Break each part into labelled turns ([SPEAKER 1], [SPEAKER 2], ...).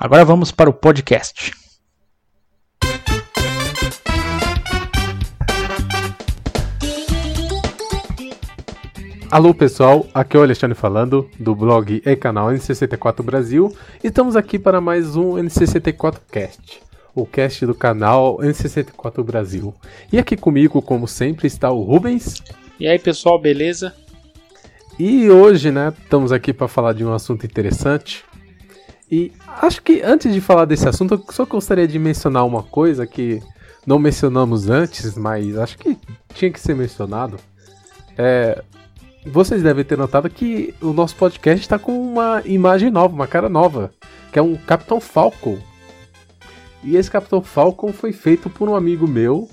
[SPEAKER 1] Agora vamos para o podcast.
[SPEAKER 2] Alô pessoal, aqui é o Alexandre falando do blog e canal N64 Brasil. Estamos aqui para mais um N64 Cast, o cast do canal N64 Brasil. E aqui comigo, como sempre, está o Rubens.
[SPEAKER 1] E aí pessoal, beleza?
[SPEAKER 2] E hoje, né, estamos aqui para falar de um assunto interessante, e acho que antes de falar desse assunto, eu só gostaria de mencionar uma coisa que não mencionamos antes, mas acho que tinha que ser mencionado. É, vocês devem ter notado que o nosso podcast está com uma imagem nova, uma cara nova, que é um Capitão Falcon. E esse Capitão Falcon foi feito por um amigo meu,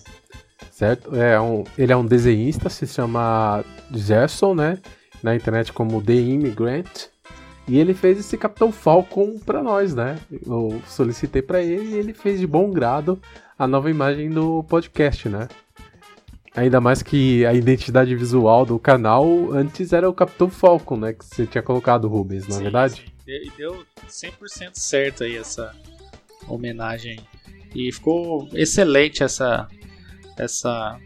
[SPEAKER 2] certo? É um, ele é um desenhista, se chama Gerson, né? Na internet como The Immigrant. E ele fez esse Capitão Falcon para nós, né? Eu solicitei para ele e ele fez de bom grado a nova imagem do podcast, né? Ainda mais que a identidade visual do canal antes era o Capitão Falcon, né? Que você tinha colocado, Rubens, não é verdade?
[SPEAKER 1] Sim. E deu 100% certo aí essa homenagem. E ficou excelente essa essa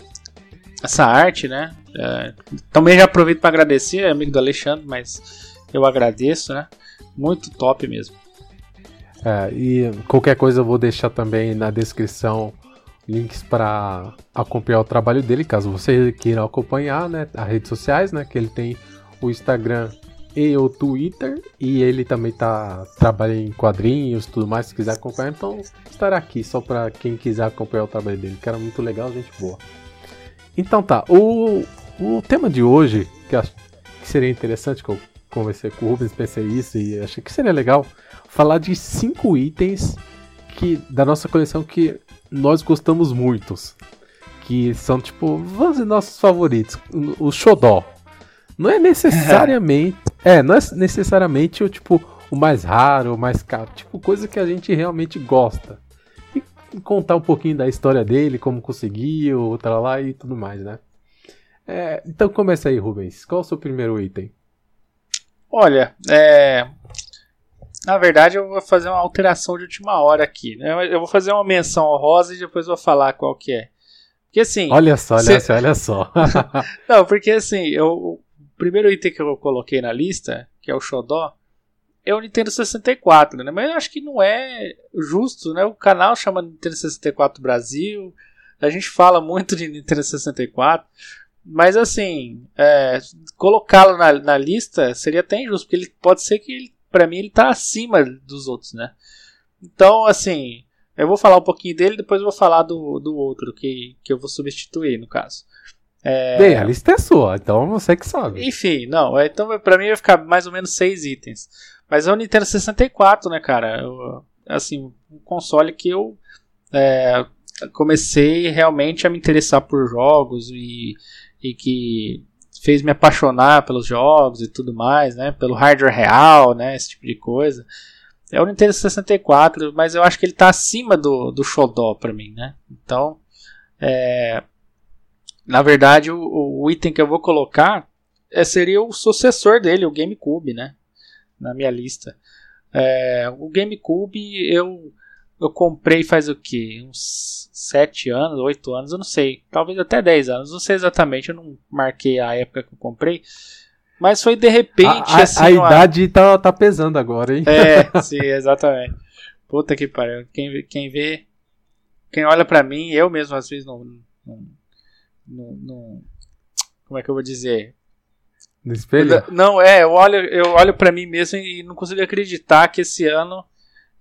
[SPEAKER 1] essa arte, né? É, também já aproveito para agradecer, amigo do Alexandre, mas eu agradeço, né? Muito top mesmo.
[SPEAKER 2] É, e qualquer coisa eu vou deixar também na descrição links para acompanhar o trabalho dele, caso você queira acompanhar, né? As redes sociais, né? Que ele tem o Instagram e o Twitter e ele também tá trabalha em quadrinhos, tudo mais, se quiser acompanhar, então estará aqui só para quem quiser acompanhar o trabalho dele, que era muito legal, gente boa. Então tá, o, o tema de hoje, que acho que seria interessante que eu conversei com o Rubens, pensei isso e achei que seria legal falar de cinco itens que da nossa coleção que nós gostamos muito. Que são, tipo, vamos dizer, nossos favoritos. O Xodó. Não é necessariamente. é, não é necessariamente o tipo o mais raro, o mais caro. Tipo, coisa que a gente realmente gosta. E contar um pouquinho da história dele, como conseguiu, tal lá e tudo mais, né? É, então começa aí, Rubens. Qual é o seu primeiro item?
[SPEAKER 1] Olha, é... na verdade eu vou fazer uma alteração de última hora aqui. Né? Eu vou fazer uma menção honrosa e depois vou falar qual que é. Porque assim.
[SPEAKER 2] Olha só, olha só, olha só.
[SPEAKER 1] Não, porque assim, eu, o primeiro item que eu coloquei na lista, que é o Xodó, é o Nintendo 64, né? Mas eu acho que não é justo, né? O canal chama Nintendo 64 Brasil. A gente fala muito de Nintendo 64. Mas assim, é, colocá-lo na, na, lista seria até injusto, porque ele pode ser que, para mim, ele tá acima dos outros, né? Então, assim, eu vou falar um pouquinho dele, depois eu vou falar do, do outro, que, que eu vou substituir, no caso.
[SPEAKER 2] É... Bem, a lista é sua, então você que sabe.
[SPEAKER 1] Enfim, não, é, então pra mim vai ficar mais ou menos seis itens. Mas é o Nintendo 64, né, cara? Eu, assim, um console que eu é, comecei realmente a me interessar por jogos e e que fez me apaixonar pelos jogos e tudo mais, né? Pelo hardware real, né? Esse tipo de coisa. É o Nintendo 64, mas eu acho que ele está acima do, do Shodó para mim, né? Então, é, na verdade, o, o, item que eu vou colocar é, seria o sucessor dele, o GameCube, né? Na minha lista. É, o GameCube eu eu comprei faz o que? Uns 7 anos, 8 anos, eu não sei. Talvez até 10 anos, não sei exatamente, eu não marquei a época que eu comprei. Mas foi de repente.
[SPEAKER 2] A,
[SPEAKER 1] assim,
[SPEAKER 2] a uma... idade tá, tá pesando agora, hein?
[SPEAKER 1] É, sim, exatamente. Puta que pariu. Quem, quem vê. Quem olha pra mim, eu mesmo às vezes não. não, não, não como é que eu vou dizer?
[SPEAKER 2] No espelho?
[SPEAKER 1] Não, é, eu olho, eu olho pra mim mesmo e não consigo acreditar que esse ano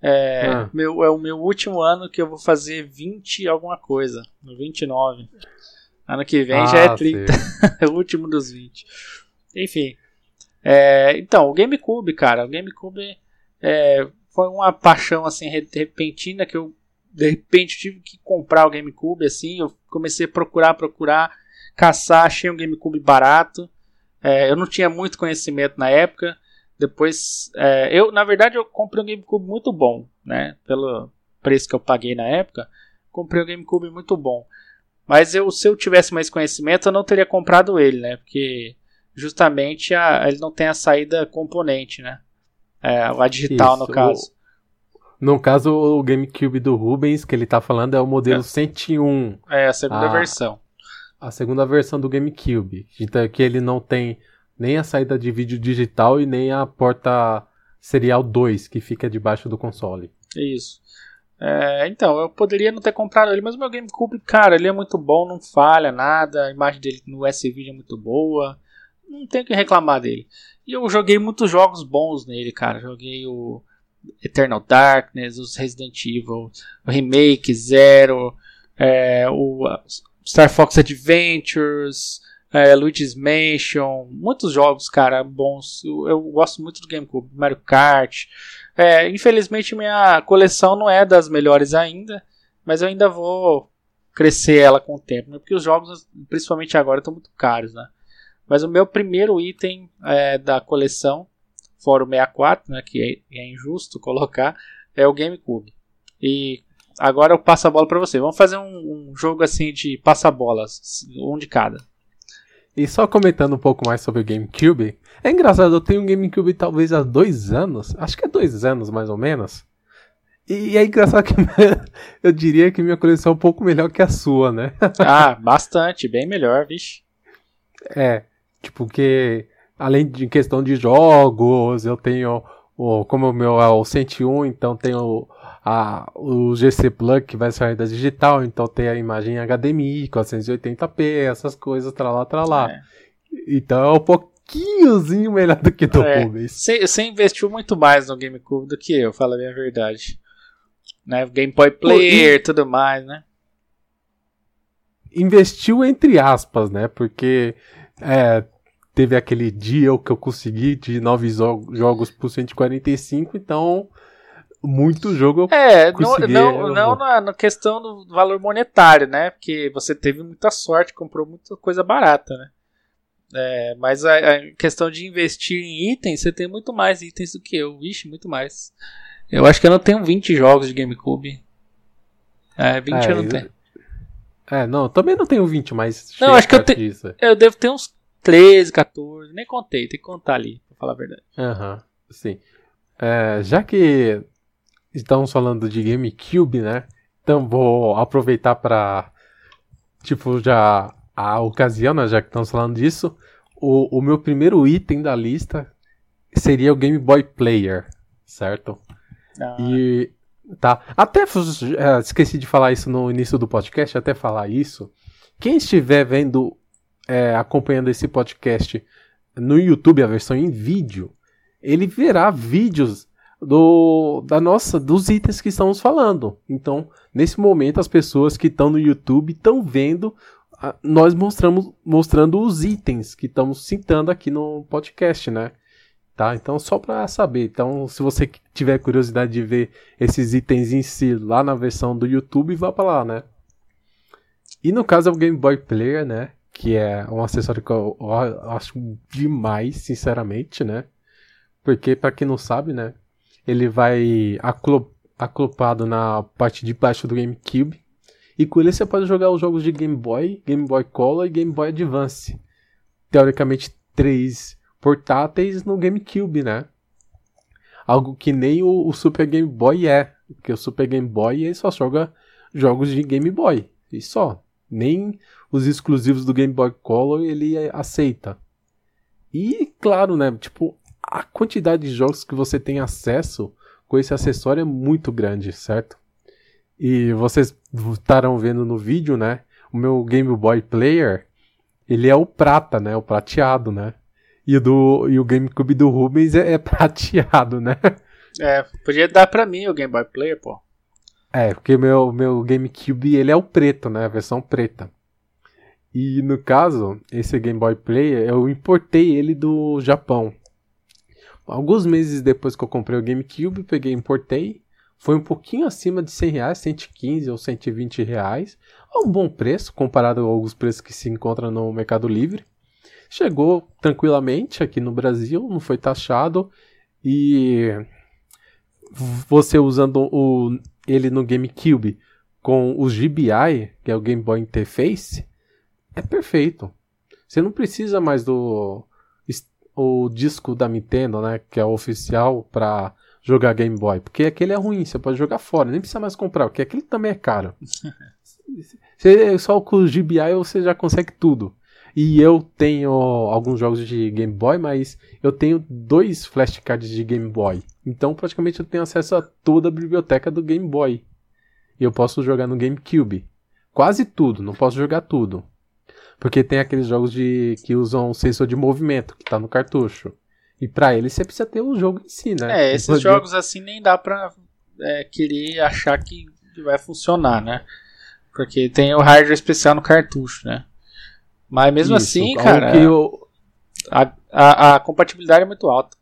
[SPEAKER 1] é, ah. meu, é o meu último ano que eu vou fazer 20 alguma coisa. 29. Ano que vem ah, já é 30. é o último dos 20. Enfim. É, então, o GameCube, cara. O GameCube é, foi uma paixão assim repentina que eu de repente tive que comprar o GameCube assim, eu comecei a procurar, procurar, caçar, achei um GameCube barato. É, eu não tinha muito conhecimento na época. Depois, é, eu na verdade eu comprei um GameCube muito bom, né? Pelo preço que eu paguei na época, comprei um GameCube muito bom. Mas eu, se eu tivesse mais conhecimento, eu não teria comprado ele, né? Porque justamente a, ele não tem a saída componente, né? É, a digital Isso, no caso.
[SPEAKER 2] O, no caso, o GameCube do Rubens, que ele tá falando, é o modelo é. 101.
[SPEAKER 1] É, a segunda a, versão.
[SPEAKER 2] A segunda versão do GameCube. Então, que ele não tem nem a saída de vídeo digital e nem a porta serial 2, que fica debaixo do console.
[SPEAKER 1] Isso. É, então, eu poderia não ter comprado ele, mas o meu GameCube, cara, ele é muito bom, não falha nada, a imagem dele no S-Video é muito boa, não tenho que reclamar dele. E eu joguei muitos jogos bons nele, cara. Joguei o Eternal Darkness, os Resident Evil, o Remake, Zero, é, o Star Fox Adventures, é, Luigi's Mansion, muitos jogos, cara, bons. Eu, eu gosto muito do GameCube, Mario Kart. É, infelizmente minha coleção não é das melhores ainda, mas eu ainda vou crescer ela com o tempo, né? porque os jogos, principalmente agora, estão muito caros, né? Mas o meu primeiro item é, da coleção, fora o 64, né, que é, é injusto colocar, é o GameCube. E agora eu passo a bola para você. Vamos fazer um, um jogo assim de passa-bolas, um de cada.
[SPEAKER 2] E só comentando um pouco mais sobre o GameCube, é engraçado, eu tenho um GameCube talvez há dois anos, acho que é dois anos mais ou menos. E é engraçado que eu diria que minha coleção é um pouco melhor que a sua, né?
[SPEAKER 1] ah, bastante, bem melhor, vixe.
[SPEAKER 2] É, tipo que além de questão de jogos, eu tenho como o meu é o 101, então tenho a, o GC Plug que vai sair da digital, então tem a imagem HDMI, 480p, essas coisas, tralá, tralá. É. Então é um pouquinhozinho melhor do que do é. Rubens.
[SPEAKER 1] Você, você investiu muito mais no GameCube do que eu, fala a minha verdade. Né? Game Boy Player e tudo mais, né?
[SPEAKER 2] Investiu entre aspas, né? Porque é, teve aquele deal que eu consegui de nove jogos por 145, então muito jogo
[SPEAKER 1] É, não, não, não na, na, questão do valor monetário, né? Porque você teve muita sorte, comprou muita coisa barata, né? É, mas a, a, questão de investir em itens, você tem muito mais itens do que eu. Vixe, muito mais. Eu acho que eu não tenho 20 jogos de GameCube. É, 20 é, eu não eu... tenho.
[SPEAKER 2] É, não, também não tenho 20, mas.
[SPEAKER 1] Não, acho que eu, te... eu devo ter uns 13, 14. Nem contei, tem que contar ali, pra falar a verdade.
[SPEAKER 2] Aham, uhum, sim. É, já que estamos falando de GameCube, né? Então vou aproveitar para tipo já a ocasião, né, já que estamos falando disso, o, o meu primeiro item da lista seria o Game Boy Player, certo? Ah. E tá, até é, esqueci de falar isso no início do podcast, até falar isso. Quem estiver vendo, é, acompanhando esse podcast no YouTube, a versão em vídeo, ele verá vídeos do da nossa dos itens que estamos falando. Então, nesse momento as pessoas que estão no YouTube estão vendo a, nós mostramos mostrando os itens que estamos citando aqui no podcast, né? Tá? Então, só para saber. Então, se você tiver curiosidade de ver esses itens em si lá na versão do YouTube, vá para lá, né? E no caso é o Game Boy Player, né? Que é um acessório que eu, eu acho demais, sinceramente, né? Porque, para quem não sabe, né? Ele vai aclopado na parte de baixo do GameCube. E com ele você pode jogar os jogos de Game Boy, Game Boy Color e Game Boy Advance. Teoricamente, três portáteis no GameCube, né? Algo que nem o, o, Super Game Boy é. Porque o Super Game Boy ele só joga jogos de Game Boy. E só. Nem os exclusivos do Game Boy Color ele aceita. E claro, né? Tipo, a quantidade de jogos que você tem acesso com esse acessório é muito grande, certo? E vocês estarão vendo no vídeo, né? O meu Game Boy Player, ele é o prata, né? O prateado, né? E o, do, e o GameCube do Rubens é, é prateado, né?
[SPEAKER 1] É, podia dar pra mim o Game Boy Player, pô.
[SPEAKER 2] É, porque o meu, meu GameCube, ele é o preto, né? A versão preta. E no caso, esse Game Boy Player, eu importei ele do Japão. Alguns meses depois que eu comprei o GameCube, peguei importei. Foi um pouquinho acima de 100 reais, 115 ou 120 reais. É um bom preço comparado aos preços que se encontram no Mercado Livre. Chegou tranquilamente aqui no Brasil, não foi taxado e você usando o, ele no GameCube com o GBI, que é o Game Boy Interface, é perfeito. Você não precisa mais do o disco da Nintendo, né, que é o oficial para jogar Game Boy, porque aquele é ruim, você pode jogar fora, nem precisa mais comprar, porque aquele também é caro. você, só com o GBI você já consegue tudo. E eu tenho alguns jogos de Game Boy, mas eu tenho dois flashcards de Game Boy. Então praticamente eu tenho acesso a toda a biblioteca do Game Boy. E eu posso jogar no GameCube. Quase tudo, não posso jogar tudo. Porque tem aqueles jogos de que usam sensor de movimento, que tá no cartucho. E para ele você precisa ter o um jogo em si, né?
[SPEAKER 1] É, esses jogos assim nem dá pra é, querer achar que vai funcionar, né? Porque tem o hardware especial no cartucho, né? Mas mesmo Isso, assim, cara, eu... a, a, a, compatibilidade é muito alta.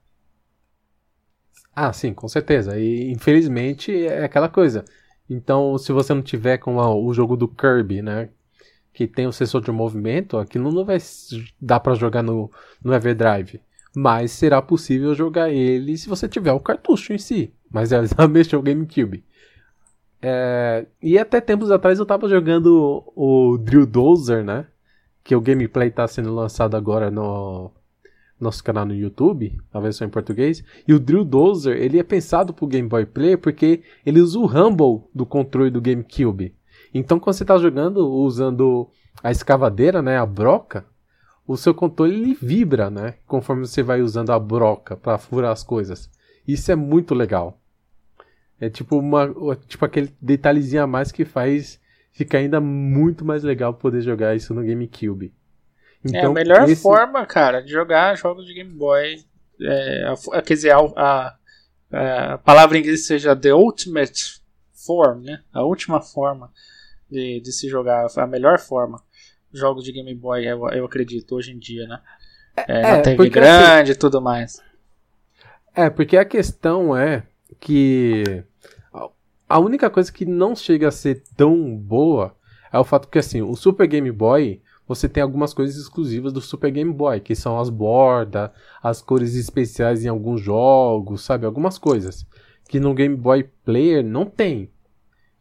[SPEAKER 2] Ah, sim, com certeza. E infelizmente é aquela coisa. Então, se você não tiver com o jogo do Kirby, né? Que tem o sensor de movimento, aquilo não vai dar para jogar no, no Everdrive. Mas será possível jogar ele se você tiver o cartucho em si. Mas é exatamente o GameCube. É, e até tempos atrás eu tava jogando o, o Drill Dozer, né? que o gameplay está sendo lançado agora no nosso canal no YouTube, a versão em português. E o Drill Dozer, ele é pensado para o Game Boy Player porque ele usa o Rumble do controle do GameCube. Então, quando você está jogando usando a escavadeira, né, a broca, o seu controle ele vibra, né, conforme você vai usando a broca para furar as coisas. Isso é muito legal. É tipo uma, tipo aquele detalhezinho a mais que faz fica ainda muito mais legal poder jogar isso no GameCube.
[SPEAKER 1] Então, é a então, melhor esse... forma, cara, de jogar jogos de Game Boy. É, a, quer dizer, a, a, a, palavra em inglês seja The Ultimate Form, né? A última forma de, de se jogar, a melhor forma. Jogos de Game Boy, eu, eu acredito, hoje em dia, né? É, é, na TV assim, grande e assim, tudo mais.
[SPEAKER 2] É, porque a questão é que a única coisa que não chega a ser tão boa é o fato que, assim, o Super Game Boy, você tem algumas coisas exclusivas do Super Game Boy, que são as bordas, as cores especiais em alguns jogos, sabe? Algumas coisas que no Game Boy Player não tem.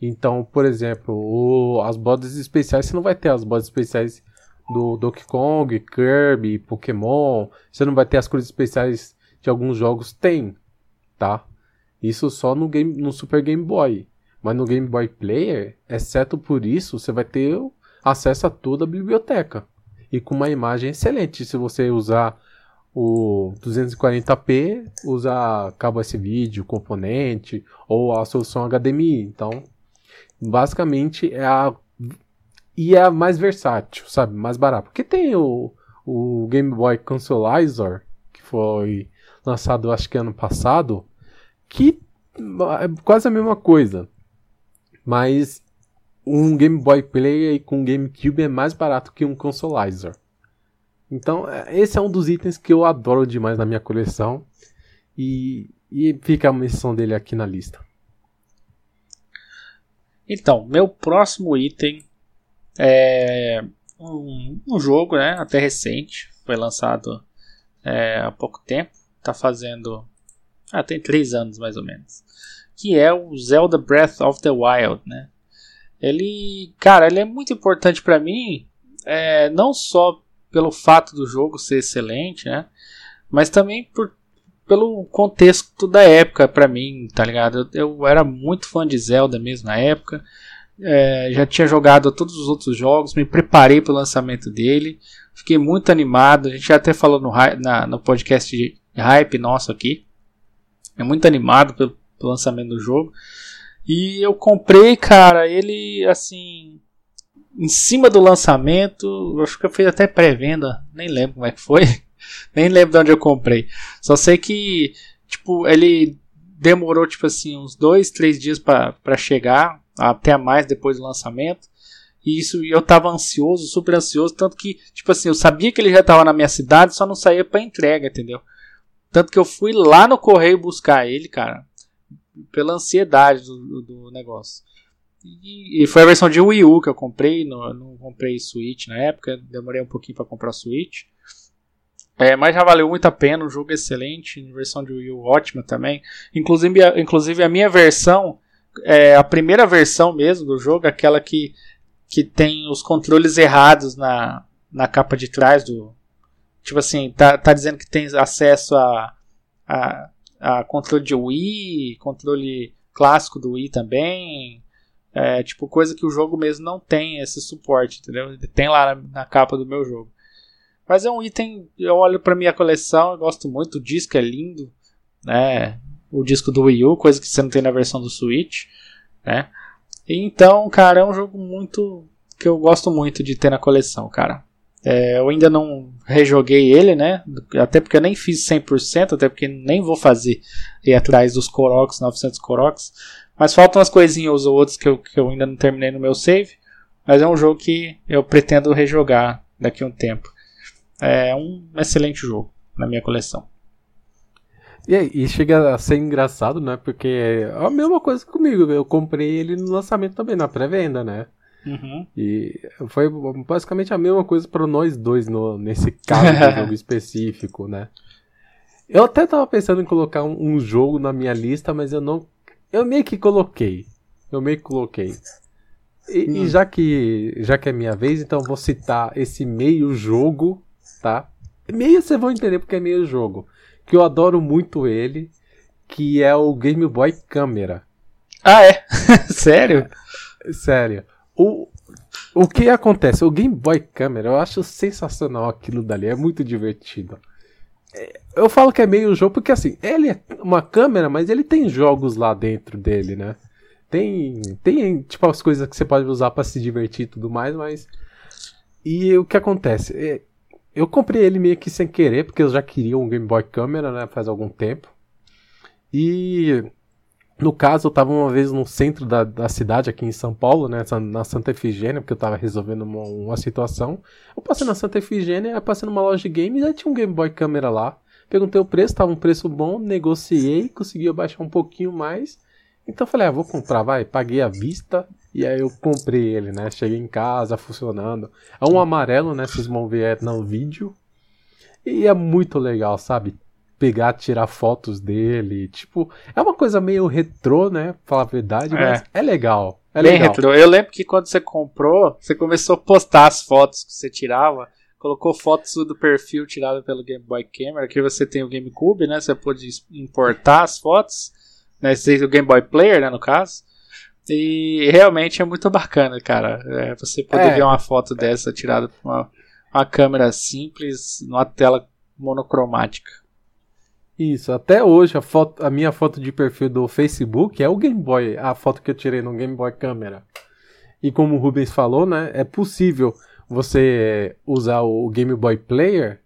[SPEAKER 2] Então, por exemplo, o, as bordas especiais, você não vai ter as bordas especiais do Donkey Kong, Kirby, Pokémon. Você não vai ter as cores especiais de alguns jogos. Tem, tá? Isso só no, game, no Super Game Boy. Mas no Game Boy Player, exceto por isso, você vai ter acesso a toda a biblioteca. E com uma imagem excelente. Se você usar o 240p, usa cabo S-Vídeo, componente, ou a solução HDMI. Então, basicamente é a. E é a mais versátil, sabe? Mais barato. Porque tem o, o Game Boy Consolizer, que foi lançado acho que ano passado que é quase a mesma coisa. Mas um Game Boy Player com GameCube é mais barato que um consolizer. Então, é, esse é um dos itens que eu adoro demais na minha coleção. E, e fica a menção dele aqui na lista.
[SPEAKER 1] Então, meu próximo item é um, um jogo, né, até recente, foi lançado é, há pouco tempo, está fazendo ah, tem três anos mais ou menos. Que é o Zelda Breath of the Wild, né? Ele, cara, ele é muito importante para mim, é, não só pelo fato do jogo ser excelente, né? Mas também por, pelo contexto da época para mim, tá ligado? Eu, eu, era muito fã de Zelda mesmo na época. É, já tinha jogado todos os outros jogos, me preparei para o lançamento dele, fiquei muito animado. A gente já até falou no, na, no podcast de hype nosso aqui é muito animado pelo, pelo lançamento do jogo. E eu comprei, cara, ele assim. Em cima do lançamento, acho que eu fiz até pré-venda, nem lembro como é que foi, nem lembro de onde eu comprei. Só sei que, tipo, ele demorou, tipo assim, uns dois, três dias para chegar, até mais depois do lançamento. E isso eu tava ansioso, super ansioso, tanto que, tipo assim, eu sabia que ele já tava na minha cidade, só não saía para entrega, entendeu? Tanto que eu fui lá no correio buscar ele, cara, pela ansiedade do, do negócio. E, e, foi a versão de Wii U que eu comprei, não, não comprei Switch na época, demorei um pouquinho para comprar Switch. É, mas já valeu muito a pena, o jogo é excelente, versão de Wii U ótima também. Inclusive, a, inclusive a minha versão, é, a primeira versão mesmo do jogo, aquela que, que tem os controles errados na, na capa de trás do. Tipo assim, tá, tá dizendo que tem acesso a, a, a controle de Wii, controle clássico do Wii também. É, tipo, coisa que o jogo mesmo não tem esse suporte, entendeu? Tem lá na, na capa do meu jogo. Mas é um item, eu olho para minha coleção, eu gosto muito, o disco é lindo, né? O disco do Wii U, coisa que você não tem na versão do Switch, né? Então, cara, é um jogo muito que eu gosto muito de ter na coleção, cara. É, eu ainda não rejoguei ele, né? Até porque eu nem fiz 100%, até porque nem vou fazer ir atrás dos Koroks, 900 Koroks. Mas faltam umas coisinhas ou outras que eu, que eu ainda não terminei no meu save. Mas é um jogo que eu pretendo rejogar daqui a um tempo. É um excelente jogo na minha coleção.
[SPEAKER 2] E, e chega a ser engraçado, né? Porque é a mesma coisa comigo. Eu comprei ele no lançamento também, na pré-venda, né?
[SPEAKER 1] Uhum.
[SPEAKER 2] E foi basicamente a mesma coisa para nós dois no, nesse caso do jogo específico, né? Eu até tava pensando em colocar um, um, jogo na minha lista, mas eu não. Eu meio que coloquei. Eu meio que coloquei. E, hum. e já que já que é minha vez, então vou citar esse meio jogo tá? Meio vocês vão entender porque é meio jogo. Que eu adoro muito ele, que é o Game Boy Câmera.
[SPEAKER 1] Ah, é? Sério?
[SPEAKER 2] Sério. O, o que acontece? O Game Boy Câmera, eu acho sensacional aquilo dali, é muito divertido. É, eu falo que é meio jogo porque assim, ele é uma câmera, mas ele tem jogos lá dentro dele, né? Tem, tem tipo as coisas que você pode usar para se divertir e tudo mais, mas e o que acontece? Eu comprei ele meio que sem querer, porque eu já queria um Game Boy Câmera, né, faz algum tempo. E no caso, eu estava uma vez no centro da, da cidade, aqui em São Paulo, né, na Santa Efigênia, porque eu estava resolvendo uma, uma, situação. Eu passei na Santa Efigênia, passei numa loja de games, e aí tinha um Game Boy Câmera lá. Perguntei o preço, estava um preço bom, negociei, consegui abaixar um pouquinho mais. Então eu falei, ah, vou comprar, vai. Paguei à vista, e aí eu comprei ele, né? Cheguei em casa funcionando. É um amarelo, né? Vocês vão ver no vídeo. E é muito legal, sabe? Pegar, tirar fotos dele. Tipo, é uma coisa meio retrô, né? Pra falar a verdade, é. mas é legal. É
[SPEAKER 1] Bem
[SPEAKER 2] legal.
[SPEAKER 1] retrô. Eu lembro que quando você comprou, você começou a postar as fotos que você tirava. Colocou fotos do perfil tirado pelo Game Boy Camera. Aqui você tem o GameCube, né? Você pode importar as fotos. Né? O Game Boy Player, né? No caso. E realmente é muito bacana, cara. É, você poder é, ver uma foto dessa tirada com uma, uma câmera simples, numa tela monocromática.
[SPEAKER 2] Isso, até hoje a, foto, a minha foto de perfil do Facebook é o Game Boy, a foto que eu tirei no Game Boy Câmera. E como o Rubens falou, né, é possível você usar o Game Boy Player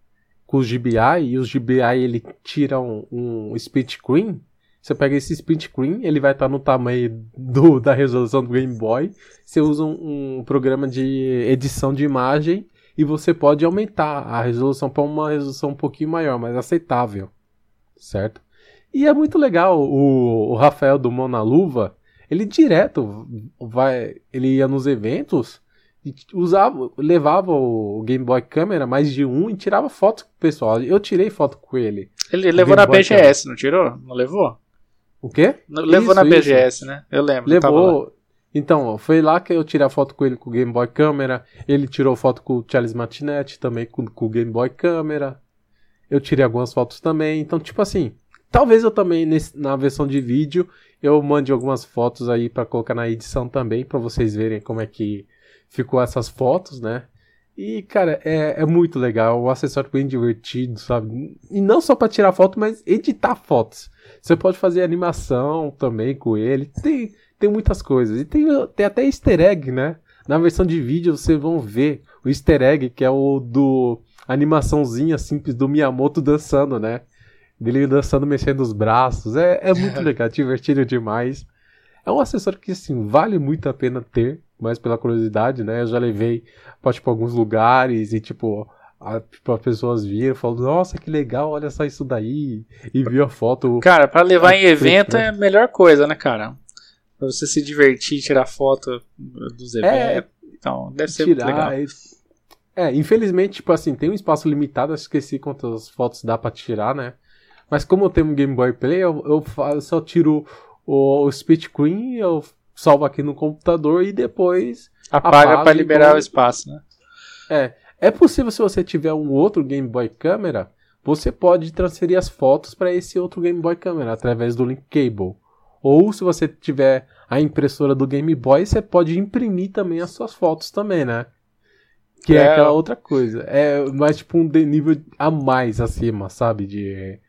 [SPEAKER 2] com os GBI e os GBI ele tira um, um split screen você pega esse split screen, ele vai estar no tamanho do, da resolução do Game Boy. Você usa um, um programa de edição de imagem e você pode aumentar a resolução para uma resolução um pouquinho maior, mais aceitável, certo? E é muito legal o, o Rafael do Mona Luva, ele direto vai, ele ia nos eventos e usava, levava o Game Boy Câmera mais de um e tirava foto com o pessoal. Eu tirei foto com ele.
[SPEAKER 1] Ele levou na BGS, não tirou? Não levou?
[SPEAKER 2] O quê?
[SPEAKER 1] Levou isso, na BGS, isso. né? Eu lembro.
[SPEAKER 2] Levou. Então, foi lá que eu tirei a foto com ele com o Game Boy Câmera. Ele tirou foto com o Charles Martinetti também com, com o Game Boy Câmera. Eu tirei algumas fotos também. Então, tipo assim, talvez eu também nesse, na versão de vídeo eu mande algumas fotos aí para colocar na edição também para vocês verem como é que ficou essas fotos, né? E, cara, é, é muito legal, um acessório bem divertido, sabe? E não só para tirar foto, mas editar fotos. Você pode fazer animação também com ele. Tem, tem muitas coisas. E tem, tem até easter egg, né? Na versão de vídeo vocês vão ver o easter egg, que é o do animaçãozinha simples do Miyamoto dançando, né? Dele dançando, mexendo os braços. É, é muito legal, divertido demais. É um acessório que, assim, vale muito a pena ter mais pela curiosidade, né? Eu já levei para tipo alguns lugares e tipo a, tipo, as pessoas viram e falaram, nossa, que legal, olha só isso daí. E viu a foto.
[SPEAKER 1] Cara, para levar em evento é a melhor coisa, né, cara? Pra você se divertir, tirar foto dos é, eventos. É, então, deve ser tirar, legal. É,
[SPEAKER 2] é, infelizmente, tipo assim, tem um espaço limitado, eu esqueci quantas fotos dá pra tirar, né? Mas como eu tenho um Game Boy Play, eu, eu, eu só tiro o, o Speed Queen, eu salvo aqui no computador e depois.
[SPEAKER 1] Apaga para liberar o espaço, né?
[SPEAKER 2] É. É possível se você tiver um outro Game Boy Câmera, você pode transferir as fotos para esse outro Game Boy Câmera através do link cable. Ou se você tiver a impressora do Game Boy, você pode imprimir também as suas fotos também, né? Que é, é aquela outra coisa. É mais tipo um nível a mais acima, sabe? De.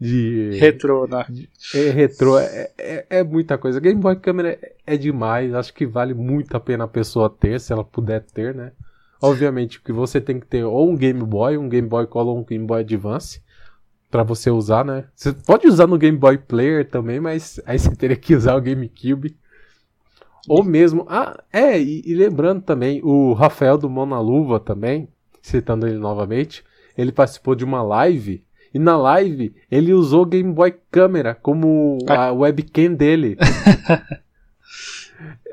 [SPEAKER 2] De.
[SPEAKER 1] Retrô, né?
[SPEAKER 2] De, é retrô. É, é, é, muita coisa. Game Boy Câmera é, é demais. Acho que vale muito a pena a pessoa ter, se ela puder ter, né? Obviamente que você tem que ter ou um Game Boy, um Game Boy Color, um Game Boy Advance para você usar, né? Você pode usar no Game Boy Player também, mas aí você teria que usar o GameCube. Ou mesmo. Ah, é, e, e lembrando também, o Rafael do Mão na Luva também, citando ele novamente, ele participou de uma live. E na live ele usou o Game Boy Câmera como ah. a webcam dele.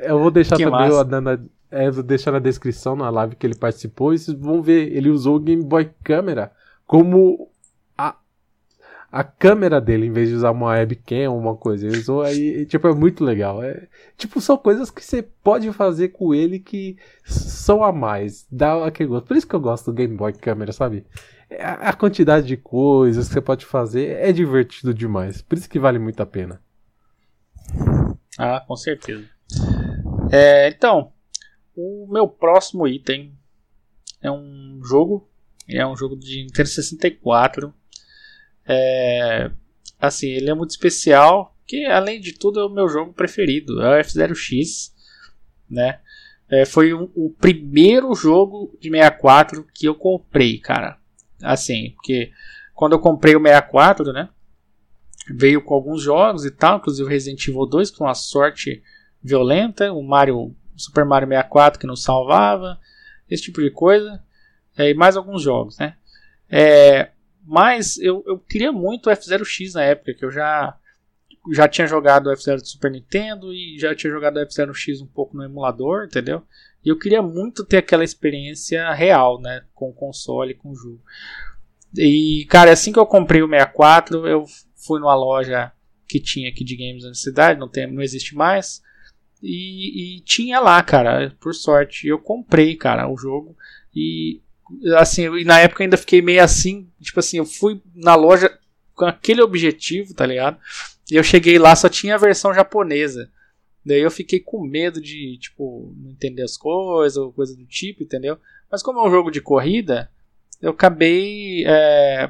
[SPEAKER 2] Eu vou deixar que também massa. a, é, vou deixar na descrição na live que ele participou. E vocês vão ver, ele usou o Game Boy Câmera como a câmera dele, em vez de usar uma webcam ou uma coisa. Ele usou aí, tipo, é muito legal. É, tipo, são coisas que você pode fazer com ele que são a mais. Dá aquele gosto. Por isso que eu gosto do Game Boy câmera, sabe? É, a, quantidade de coisas que você pode fazer é divertido demais. Por isso que vale muito a pena.
[SPEAKER 1] Ah, com certeza. É, então, o meu próximo item é um jogo. É um jogo de Nintendo 64 é, assim, ele é muito especial, que além de tudo é o meu jogo preferido, é o F0X, né? É, foi um, o primeiro jogo de 64 que eu comprei, cara. Assim, porque quando eu comprei o 64, né? Veio com alguns jogos e tal, inclusive o Resident Evil 2 com uma sorte violenta, o Mario, Super Mario 64 que não salvava, esse tipo de coisa, é, e mais alguns jogos, né? É, mas eu, eu queria muito o F0X na época, que eu já, já tinha jogado o F0 do Super Nintendo e já tinha jogado o F0X um pouco no emulador, entendeu? E eu queria muito ter aquela experiência real, né? Com o console, com o jogo. E, cara, assim que eu comprei o 64, eu fui numa loja que tinha aqui de games na cidade, não, tem, não existe mais. E, e, tinha lá, cara, por sorte. Eu comprei, cara, o jogo. E assim, e na época ainda fiquei meio assim, tipo assim, eu fui na loja com aquele objetivo, tá ligado? E eu cheguei lá, só tinha a versão japonesa. Daí eu fiquei com medo de, tipo, não entender as coisas ou coisa do tipo, entendeu? Mas como é um jogo de corrida, eu acabei. É,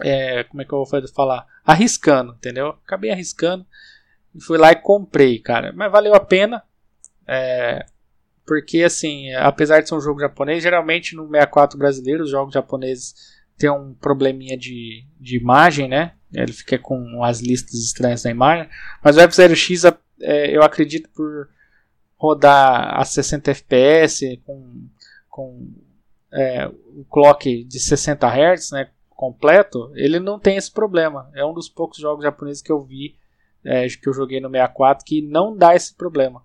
[SPEAKER 1] é, como é que eu vou falar? Arriscando, entendeu? Acabei arriscando. Fui lá e comprei, cara. Mas valeu a pena. É, porque, assim, apesar de ser um jogo japonês, geralmente no 64 brasileiro os jogos japoneses têm um probleminha de, de imagem, né? Ele fica com as listas estranhas na imagem. Mas o F0X, é, eu acredito por rodar a 60 FPS com, com é, o clock de 60 Hz, né? Completo, ele não tem esse problema. É um dos poucos jogos japoneses que eu vi, é, que eu joguei no 64, que não dá esse problema.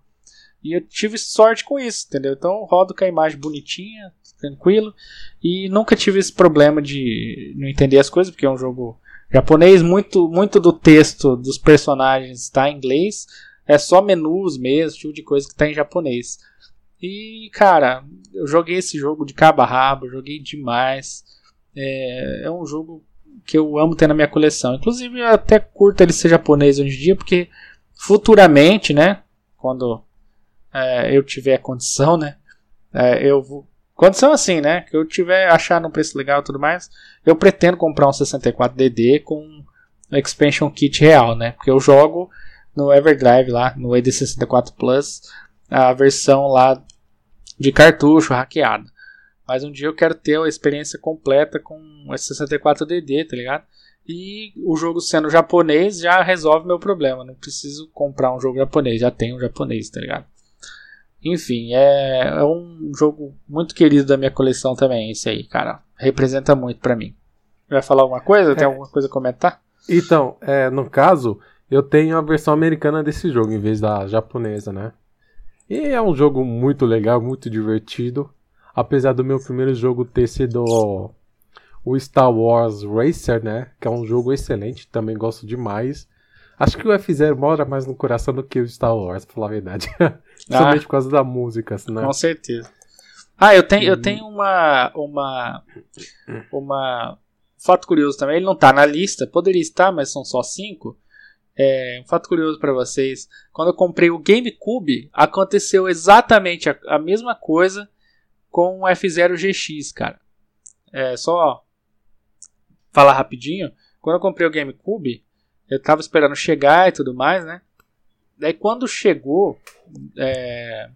[SPEAKER 1] E eu tive sorte com isso, entendeu? Então rodo com a imagem bonitinha, tranquilo. E nunca tive esse problema de não entender as coisas, porque é um jogo japonês. Muito, muito do texto dos personagens está em inglês. É só menus mesmo, tipo de coisa que está em japonês. E, cara, eu joguei esse jogo de cabo a rabo, joguei demais. É, é um jogo que eu amo ter na minha coleção. Inclusive, eu até curto ele ser japonês hoje em dia, porque futuramente, né, quando é, eu tiver condição, né? É, eu vou. Condição assim, né? Que eu tiver achar num preço legal e tudo mais, eu pretendo comprar um 64DD com expansion kit real, né? Porque eu jogo no Everdrive lá, no ED64 Plus, a versão lá de cartucho hackeada. Mas um dia eu quero ter a experiência completa com esse 64DD, tá ligado? E o jogo sendo japonês já resolve meu problema. Não preciso comprar um jogo japonês, já tenho um japonês, tá ligado? Enfim, é, é um jogo muito querido da minha coleção também, esse aí, cara. Representa muito para mim. Vai falar alguma coisa? Tem é. alguma coisa a comentar?
[SPEAKER 2] Então, é, no caso, eu tenho a versão americana desse jogo em vez da japonesa, né? E é um jogo muito legal, muito divertido. Apesar do meu primeiro jogo ter sido o Star Wars Racer, né? Que é um jogo excelente, também gosto demais. Acho que o F0 mora mais no coração do que o Star Wars, pra falar a verdade. Principalmente ah, por causa da música, né?
[SPEAKER 1] Com certeza. Ah, eu tenho, eu tenho uma, uma, uma fato curioso também. Ele não tá na lista, poderia estar, mas são só cinco. É, um fato curioso para vocês: quando eu comprei o GameCube, aconteceu exatamente a, a mesma coisa com o F0 GX, cara. É só falar rapidinho. Quando eu comprei o GameCube, eu tava esperando chegar e tudo mais, né? Daí quando chegou é,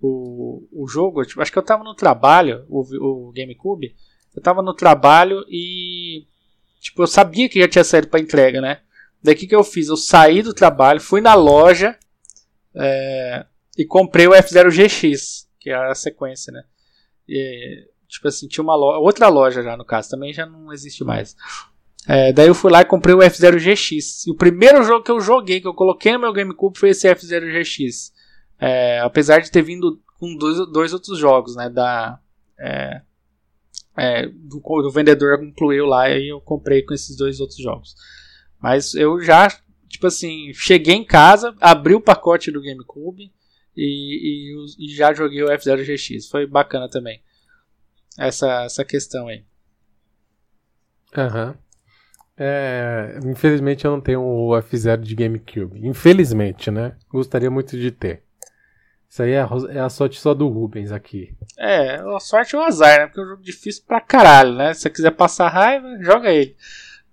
[SPEAKER 1] o, o jogo, tipo, acho que eu tava no trabalho, o, o GameCube, eu tava no trabalho e tipo, eu sabia que já tinha saído para entrega, né? Daí o que, que eu fiz? Eu saí do trabalho, fui na loja é, e comprei o F0 GX, que é a sequência, né? E, tipo assim, tinha uma loja, outra loja já no caso, também já não existe mais. É, daí eu fui lá e comprei o F0 GX. E o primeiro jogo que eu joguei, que eu coloquei no meu GameCube, foi esse F0 GX. É, apesar de ter vindo com dois, dois outros jogos, né? Da, é, é, do, do, vendedor concluiu lá e eu comprei com esses dois outros jogos. Mas eu já, tipo assim, cheguei em casa, abri o pacote do GameCube e, e, e já joguei o F0 GX. Foi bacana também. Essa, essa questão aí.
[SPEAKER 2] Aham. Uhum. É, infelizmente eu não tenho o F0 de GameCube. Infelizmente, né? Gostaria muito de ter. Isso aí é a, é a sorte só do Rubens aqui.
[SPEAKER 1] É, a sorte é o azar, né? Porque é um jogo difícil pra caralho, né? Se você quiser passar raiva, joga ele.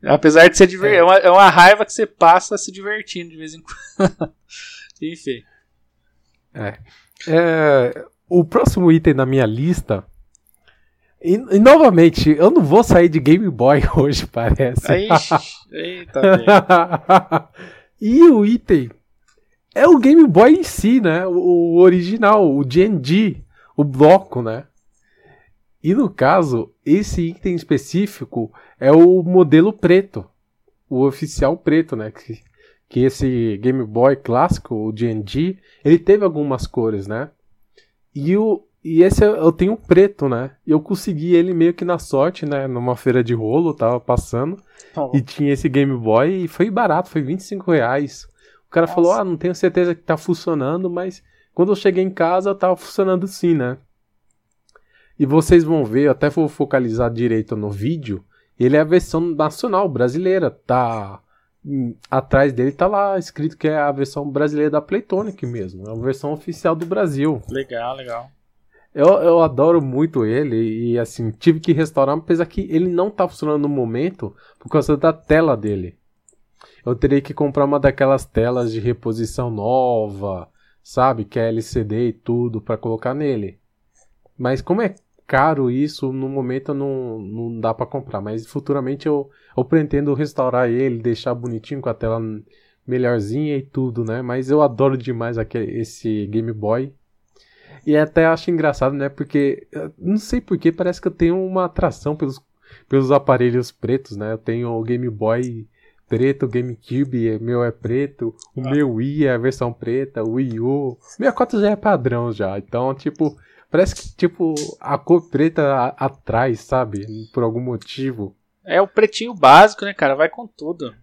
[SPEAKER 1] Apesar de ser diver... é. É, uma, é uma raiva que você passa se divertindo de vez em quando. Enfim.
[SPEAKER 2] É. é. O próximo item da minha lista e, e, novamente, eu não vou sair de Game Boy hoje, parece.
[SPEAKER 1] eita,
[SPEAKER 2] e o item é o Game Boy em si, né? O, o original, o GNG, o bloco, né? E no caso, esse item específico é o modelo preto, o oficial preto, né? Que, que esse Game Boy clássico, o GNG, ele teve algumas cores, né? E o, e esse eu tenho preto, né? E eu consegui ele meio que na sorte, né? Numa feira de rolo, tava passando. Oh. E tinha esse Game Boy e foi barato, foi 25 reais. O cara Nossa. falou, ah, não tenho certeza que tá funcionando, mas quando eu cheguei em casa tava funcionando sim, né? E vocês vão ver, eu até vou focalizar direito no vídeo. Ele é a versão nacional, brasileira. Tá. Hum, atrás dele tá lá escrito que é a versão brasileira da Playtonic mesmo. É a versão oficial do Brasil.
[SPEAKER 1] Legal, legal.
[SPEAKER 2] Eu, eu adoro muito ele e assim, tive que restaurar, apesar que ele não tá funcionando no momento por causa da tela dele. Eu teria que comprar uma daquelas telas de reposição nova, sabe? Que é LCD e tudo para colocar nele. Mas como é caro isso, no momento não, não dá para comprar. Mas futuramente eu, eu pretendo restaurar ele, deixar bonitinho com a tela melhorzinha e tudo, né? Mas eu adoro demais aquele, esse Game Boy. E até acho engraçado, né? Porque não sei porquê, parece que eu tenho uma atração pelos, pelos aparelhos pretos, né? Eu tenho o Game Boy preto, o GameCube meu é preto, o ah. meu Wii é a versão preta, o Wii U. 64 já é padrão já. Então, tipo, parece que tipo a cor preta atrás, sabe? Por algum motivo.
[SPEAKER 1] É o pretinho básico, né, cara? Vai com tudo.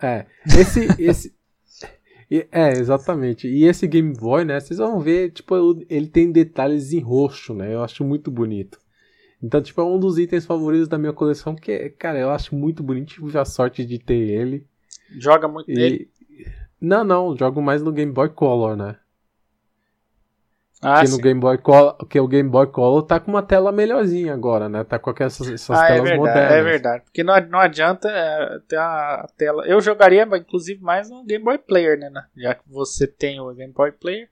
[SPEAKER 2] É. Esse esse e, é, exatamente. E esse Game Boy, né? Vocês vão ver, tipo, ele tem detalhes em roxo, né? Eu acho muito bonito. Então, tipo, é um dos itens favoritos da minha coleção, que, cara, eu acho muito bonito. Tive a sorte de ter ele.
[SPEAKER 1] Joga muito e... nele?
[SPEAKER 2] Não, não, jogo mais no Game Boy Color, né? Ah, que no Game Boy Color, que o Game Boy Color tá com uma tela melhorzinha agora, né? Tá com essas, essas ah, é telas é verdade, modernas.
[SPEAKER 1] É verdade, porque não, não adianta é, ter a tela. Eu jogaria, inclusive, mais no Game Boy Player, né? Já que você tem o Game Boy Player.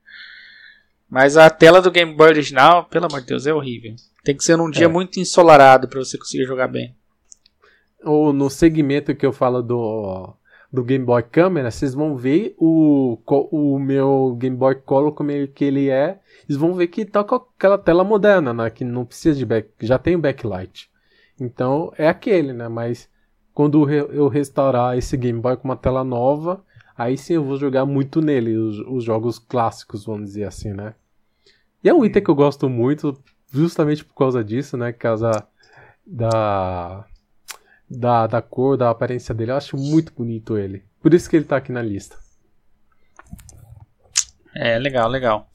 [SPEAKER 1] Mas a tela do Game Boy original, pelo amor de Deus, é horrível. Tem que ser num dia é. muito ensolarado para você conseguir jogar bem.
[SPEAKER 2] Ou no segmento que eu falo do do Game Boy Camera, vocês vão ver o, o meu Game Boy Color como ele, que ele é. Vocês vão ver que tá com aquela tela moderna, né? Que não precisa de back, já tem backlight. Então é aquele, né? Mas quando eu restaurar esse Game Boy com uma tela nova, aí sim eu vou jogar muito nele, os, os jogos clássicos, vamos dizer assim, né? E é um item que eu gosto muito, justamente por causa disso, né? Por causa da, da, da cor, da aparência dele. Eu acho muito bonito ele. Por isso que ele tá aqui na lista.
[SPEAKER 1] É, legal, legal.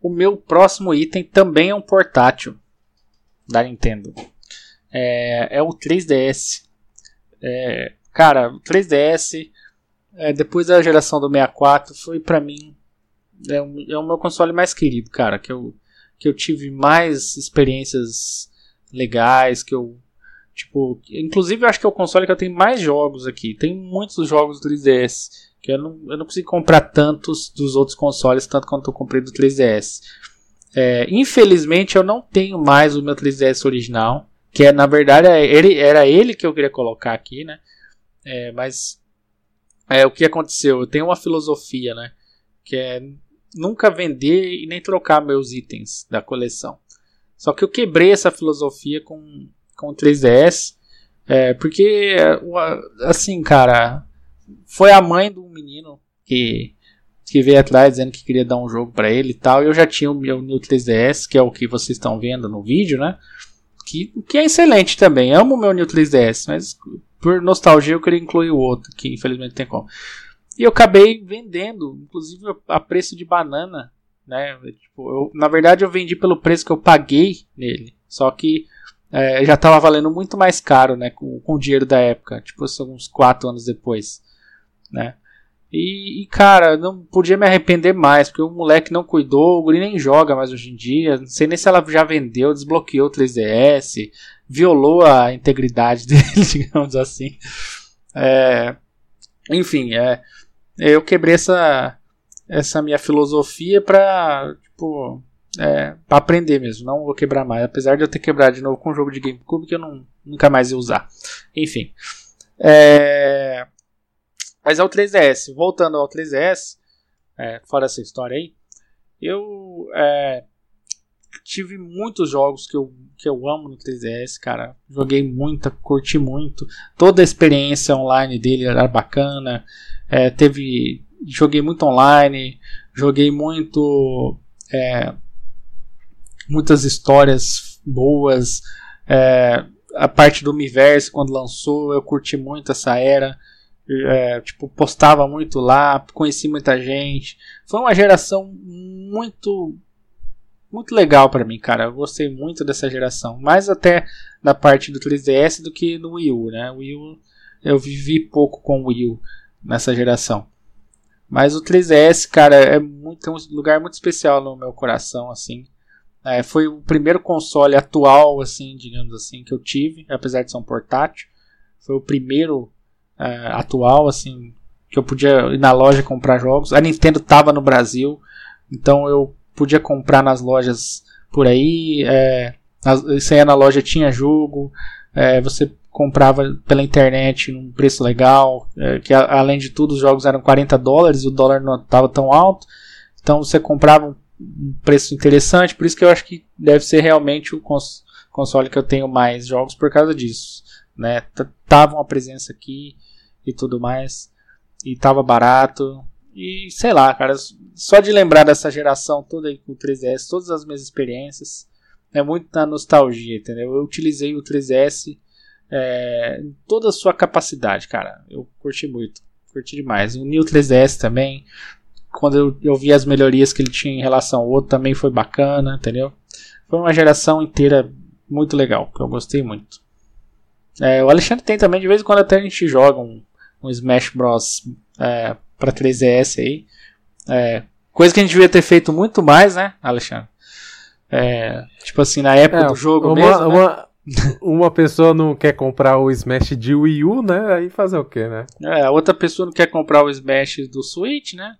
[SPEAKER 1] O meu próximo item também é um portátil da Nintendo. É, é o 3DS. É, cara, o 3DS, é, depois da geração do 64, foi para mim é, um, é o meu console mais querido, cara. Que eu, que eu tive mais experiências legais, que eu Tipo, inclusive eu acho que é o console que eu tenho mais jogos aqui. Tem muitos jogos do 3DS. Que eu não, eu não consegui comprar tantos dos outros consoles, tanto quanto eu comprei do 3DS. É, infelizmente eu não tenho mais o meu 3DS original. Que é, na verdade, é, ele, era ele que eu queria colocar aqui, né? É, mas é, o que aconteceu? Eu tenho uma filosofia, né? Que é nunca vender e nem trocar meus itens da coleção. Só que eu quebrei essa filosofia com com o 3DS. É, porque, assim, cara, foi a mãe do menino que, que veio atrás dizendo que queria dar um jogo para ele e tal. Eu já tinha o meu New 3DS, que é o que vocês estão vendo no vídeo, né? Que, que é excelente também. Amo o meu New 3DS, mas por nostalgia eu queria incluir o outro, que infelizmente tem como. E eu acabei vendendo, inclusive a preço de banana, né? Tipo, eu, na verdade eu vendi pelo preço que eu paguei nele. Só que é, já estava valendo muito mais caro, né, com, com o dinheiro da época, tipo uns 4 anos depois, né. E, e, cara, não podia me arrepender mais, porque o moleque não cuidou, o guri nem joga mais hoje em dia, não sei nem se ela já vendeu, desbloqueou o 3DS, violou a integridade dele, digamos assim. É, enfim, é, eu quebrei essa, essa minha filosofia pra, tipo, é, pra aprender mesmo, não vou quebrar mais. Apesar de eu ter quebrado de novo com o jogo de GameCube que eu não, nunca mais ia usar. Enfim. É... Mas o 3DS. Voltando ao 3DS, é, fora essa história aí, eu é, tive muitos jogos que eu, que eu amo no 3DS, cara. Joguei muita, curti muito. Toda a experiência online dele era bacana. É, teve. Joguei muito online. Joguei muito. É, muitas histórias boas. É, a parte do universo, quando lançou, eu curti muito essa era. É, tipo, postava muito lá, conheci muita gente. Foi uma geração muito muito legal para mim, cara. Eu gostei muito dessa geração, mais até da parte do 3DS do que no Wii U, né? O Wii U eu vivi pouco com o Wii U nessa geração. Mas o 3DS, cara, é muito é um lugar muito especial no meu coração, assim. É, foi o primeiro console atual, assim, digamos assim, que eu tive, apesar de ser um portátil. Foi o primeiro é, atual, assim, que eu podia ir na loja comprar jogos. A Nintendo estava no Brasil, então eu podia comprar nas lojas por aí. É, você ia na loja, tinha jogo. É, você comprava pela internet num preço legal. É, que além de tudo, os jogos eram 40 dólares e o dólar não estava tão alto. Então você comprava um preço interessante, por isso que eu acho que deve ser realmente o cons console que eu tenho mais jogos por causa disso, né? Tava uma presença aqui e tudo mais, e tava barato, e sei lá, cara, só de lembrar dessa geração toda aí com o 3DS, todas as minhas experiências, é muito na nostalgia, entendeu? Eu utilizei o 3DS é, em toda a sua capacidade, cara, eu curti muito, curti demais. O New 3DS também, quando eu, eu vi as melhorias que ele tinha em relação ao outro, também foi bacana, entendeu? Foi uma geração inteira muito legal, que eu gostei muito. É, o Alexandre tem também, de vez em quando até a gente joga um, um Smash Bros. É, para 3DS aí. É, coisa que a gente devia ter feito muito mais, né, Alexandre? É, tipo assim, na época é, do jogo
[SPEAKER 2] uma,
[SPEAKER 1] mesmo.
[SPEAKER 2] Né? Uma, uma pessoa não quer comprar o Smash de Wii U, né? Aí fazer o quê, né?
[SPEAKER 1] É, a outra pessoa não quer comprar o Smash do Switch, né?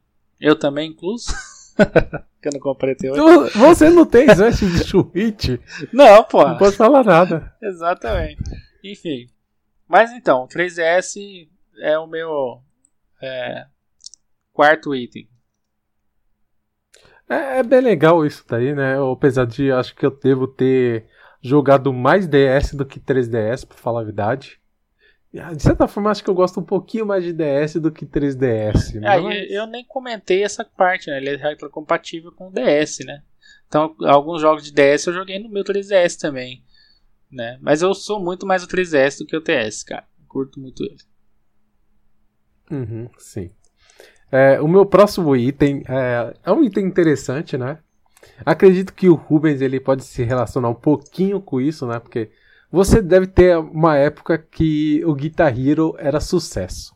[SPEAKER 1] Eu também, incluso. que eu não comprei até
[SPEAKER 2] hoje. Você não tem Smash de Switch?
[SPEAKER 1] Não, pô.
[SPEAKER 2] Não pode falar nada.
[SPEAKER 1] Exatamente. Enfim. Mas então, 3DS é o meu é, quarto item.
[SPEAKER 2] É, é, bem legal isso daí, né? Apesar de acho que eu devo ter jogado mais DS do que 3DS, pra falar a verdade. De certa forma, acho que eu gosto um pouquinho mais de DS do que 3DS.
[SPEAKER 1] É, mas... eu, nem comentei essa parte, né? Ele é retrocompatível com o DS, né? Então, alguns jogos de DS eu joguei no meu 3DS também, né? Mas eu sou muito mais o 3DS do que o TS, cara. Curto muito ele.
[SPEAKER 2] Uhum, sim. É, o meu próximo item é, é um item interessante, né? Acredito que o Rubens ele pode se relacionar um pouquinho com isso, né? Porque você deve ter uma época que o Guitar Hero era sucesso.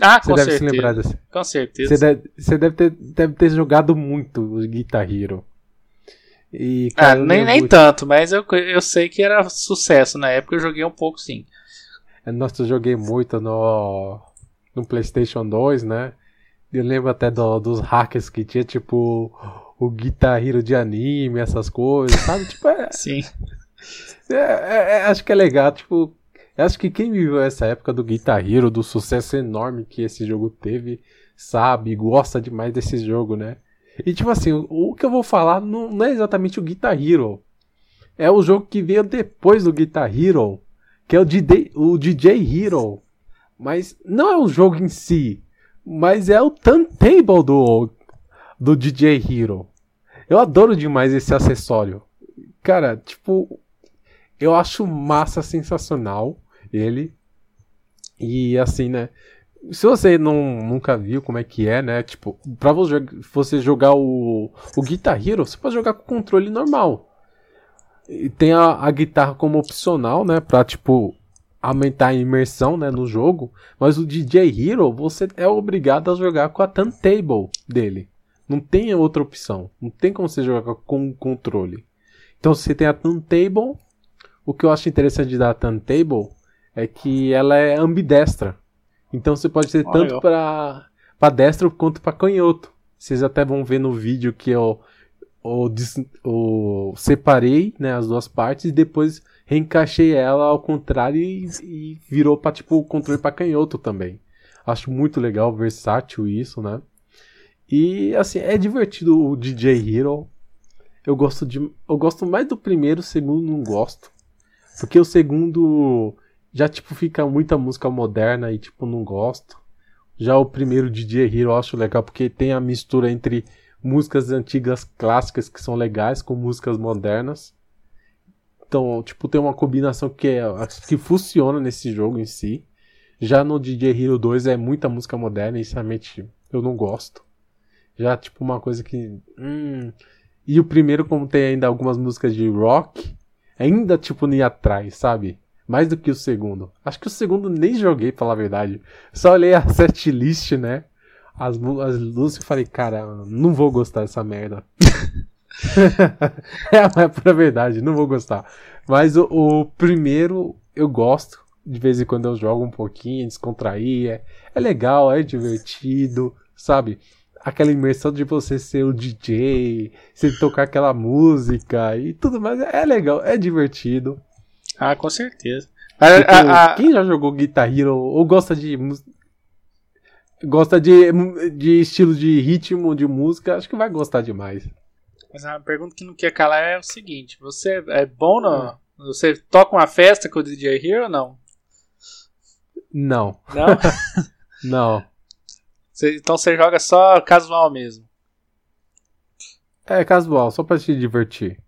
[SPEAKER 1] Ah, você com deve certeza. se lembrar desse. Com certeza.
[SPEAKER 2] Você deve, você deve, ter, deve ter jogado muito o Guitar Hero.
[SPEAKER 1] E, ah, cara, ah, nem, nem muito... tanto, mas eu, eu sei que era sucesso na época, eu joguei um pouco sim.
[SPEAKER 2] É, nossa, eu joguei muito no, no PlayStation 2, né? Eu lembro até do, dos hackers que tinha, tipo, o Guitar Hero de anime, essas coisas, sabe? tipo, é,
[SPEAKER 1] Sim.
[SPEAKER 2] É, é, é, acho que é legal, tipo, acho que quem viveu essa época do Guitar Hero, do sucesso enorme que esse jogo teve, sabe, gosta demais desse jogo, né? E tipo assim, o, que eu vou falar não, não, é exatamente o Guitar Hero. É o jogo que veio depois do Guitar Hero, que é o DJ, o DJ Hero. Mas não é o jogo em si, mas é o turntable do, do DJ Hero. Eu adoro demais esse acessório. Cara, tipo, eu acho massa sensacional ele. E assim, né? Se você não, nunca viu como é que é, né? Tipo, pra você jogar o, o Guitar Hero, você pode jogar com controle normal. E tem a, a guitarra como opcional, né? Pra, tipo, aumentar a imersão né, no jogo. Mas o DJ Hero, você é obrigado a jogar com a turntable dele. Não tem outra opção. Não tem como você jogar com controle. Então, você tem a turntable, o que eu acho interessante da turntable é que ela é ambidestra. Então você pode ser tanto para para destro quanto para canhoto. Vocês até vão ver no vídeo que eu, eu, eu separei né, as duas partes e depois reencaixei ela ao contrário e, e virou para tipo o controle para canhoto também. Acho muito legal, versátil isso, né? E assim, é divertido o DJ Hero. Eu gosto de eu gosto mais do primeiro, segundo não gosto. Porque o segundo já tipo fica muita música moderna e tipo não gosto. Já o primeiro DJ Hero eu acho legal porque tem a mistura entre músicas antigas clássicas que são legais com músicas modernas. Então, tipo, tem uma combinação que é que funciona nesse jogo em si. Já no DJ Hero 2 é muita música moderna e sinceramente eu não gosto. Já tipo uma coisa que hum... e o primeiro como tem ainda algumas músicas de rock, ainda tipo nem atrás, sabe? mais do que o segundo. Acho que o segundo nem joguei, pra falar a verdade. Só olhei a setlist, né? As, as luzes e falei, cara, não vou gostar dessa merda. é, é pura verdade, não vou gostar. Mas o, o, primeiro eu gosto. De vez em quando eu jogo um pouquinho, descontrair. É, é legal, é divertido, sabe? Aquela imersão de você ser o DJ, você tocar aquela música e tudo mais. É legal, é divertido.
[SPEAKER 1] Ah, com certeza.
[SPEAKER 2] Tipo, a, a, quem já jogou Guitar Hero ou gosta de gosta de, de estilo de ritmo de música, acho que vai gostar demais.
[SPEAKER 1] Mas a pergunta que não quer calar é o seguinte: você é bom no. Você toca uma festa com o DJ Hero ou não?
[SPEAKER 2] Não.
[SPEAKER 1] Não?
[SPEAKER 2] não.
[SPEAKER 1] Você, então você joga só casual mesmo?
[SPEAKER 2] É, casual, só pra se divertir.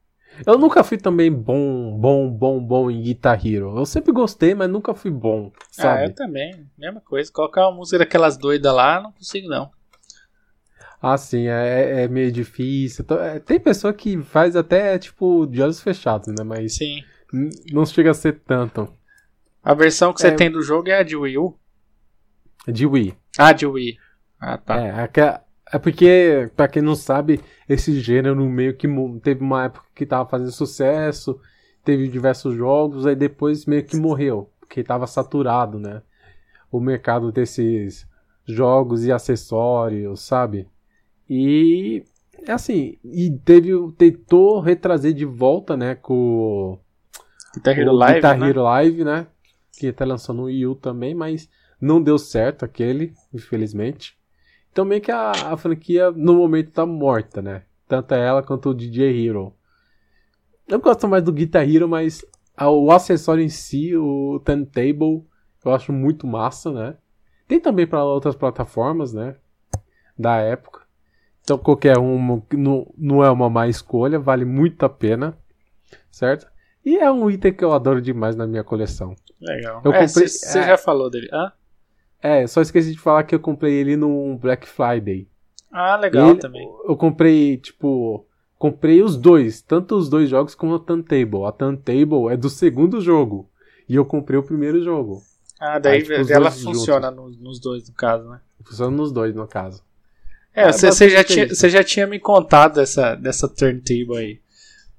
[SPEAKER 2] Eu nunca fui também bom, bom, bom, bom em Guitar Hero. Eu sempre gostei, mas nunca fui bom, sabe?
[SPEAKER 1] Ah, eu também. Mesma coisa. Colocar uma música daquelas doidas lá, não consigo não.
[SPEAKER 2] Ah, sim, é, é meio difícil. É, tem pessoa que faz até, tipo, de olhos fechados, né? Mas
[SPEAKER 1] sim.
[SPEAKER 2] não chega a ser tanto.
[SPEAKER 1] A versão que você é... tem do jogo é a de Wii U?
[SPEAKER 2] De Wii.
[SPEAKER 1] Ah, de Wii. Ah, tá.
[SPEAKER 2] É, aquela, é porque, pra quem não sabe, esse gênero meio que teve uma época que tava fazendo sucesso, teve diversos jogos, aí depois meio que morreu, porque tava saturado, né? O mercado desses jogos e acessórios, sabe? E é assim, e teve tentou retrazer de volta, né, com
[SPEAKER 1] Guitar Hero Live,
[SPEAKER 2] Guitar
[SPEAKER 1] né?
[SPEAKER 2] Hero Live, né? Que até lançou no Wii U também, mas Não deu certo aquele, infelizmente. Então meio que a, a franquia no momento tá morta, né? Tanto ela quanto o DJ Hero. Eu gosto mais do Guitar Hero, mas o acessório em si, o Turntable, eu acho muito massa, né? Tem também para outras plataformas, né? Da época. Então qualquer um não, não é uma má escolha, vale muito a pena, certo? E é um item que eu adoro demais na minha coleção.
[SPEAKER 1] Legal. Eu é, comprei. Você é, já falou dele? Hã?
[SPEAKER 2] É, só esqueci de falar que eu comprei ele no Black Friday.
[SPEAKER 1] Ah, legal
[SPEAKER 2] ele,
[SPEAKER 1] também.
[SPEAKER 2] Eu comprei, tipo, comprei os dois, tanto os dois jogos como a Turntable. A Turntable é do segundo jogo. E eu comprei o primeiro jogo.
[SPEAKER 1] Ah, daí Aí, tipo, ela funciona no, nos dois, no caso, né?
[SPEAKER 2] Funciona nos dois, no caso.
[SPEAKER 1] É, você, é já, tinha, você já tinha me contado dessa, dessa Turntable aí.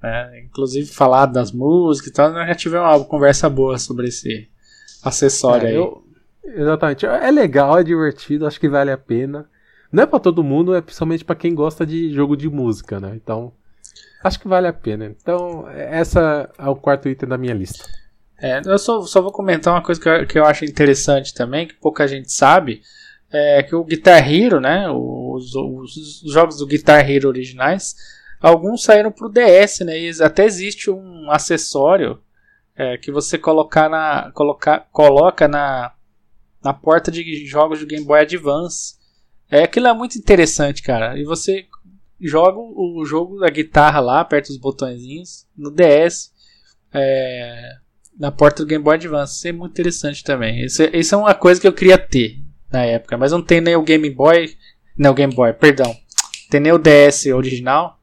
[SPEAKER 1] Né? Inclusive falar das músicas e tal, nós já tivemos uma conversa boa sobre esse acessório é, aí. Eu,
[SPEAKER 2] exatamente. É legal, é divertido, acho que vale a pena. Não é para todo mundo, é principalmente para quem gosta de jogo de música, né? Então, acho que vale a pena. Então, essa é o quarto item da minha lista.
[SPEAKER 1] É, eu só, só vou comentar uma coisa que eu, que eu acho interessante também, que pouca gente sabe, é que o Guitar Hero, né, os, os, os jogos do Guitar Hero originais, alguns saíram pro DS, né, e até existe um acessório é, que você colocar na, colocar, coloca na, na porta de jogos do Game Boy Advance, é, aquilo é muito interessante, cara. E você joga o jogo da guitarra lá, aperta os botõezinhos, no DS, é, na porta do Game Boy Advance. Isso é muito interessante também. Isso, é, isso é uma coisa que eu queria ter na época, mas não tem nem o Game Boy. Não, Game Boy, perdão. Tem nem o DS original.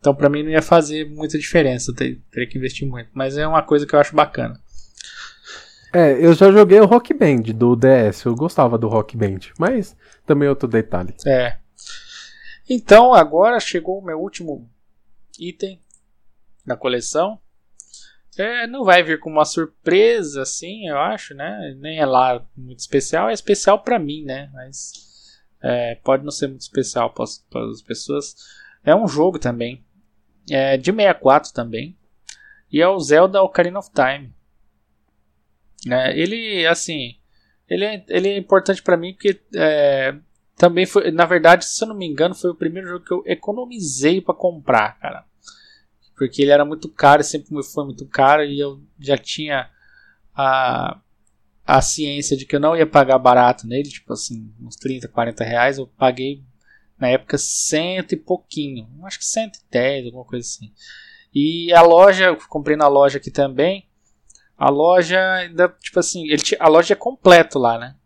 [SPEAKER 1] Então pra mim não ia fazer muita diferença. Ter, teria que investir muito. Mas é uma coisa que eu acho bacana.
[SPEAKER 2] É, eu já joguei o Rock Band do DS. Eu gostava do Rock Band. Mas também outro detalhe.
[SPEAKER 1] É. Então, agora chegou o meu último item da coleção. É, não vai vir com uma surpresa, assim, eu acho, né? Nem é lá muito especial. É especial para mim, né? Mas é, pode não ser muito especial para as pessoas. É um jogo também. É de 64 também. E é o Zelda Ocarina of Time. É, ele, assim, ele é, ele é importante para mim porque é, também foi, na verdade, se eu não me engano, foi o primeiro jogo que eu economizei para comprar, cara. Porque ele era muito caro, sempre foi muito caro e eu já tinha a, a ciência de que eu não ia pagar barato nele, tipo assim, uns 30, 40 reais. Eu paguei na época cento e pouquinho, acho que 110, alguma coisa assim. E a loja, eu comprei na loja aqui também. A loja ainda, tipo assim, ele, a loja é completo lá, né?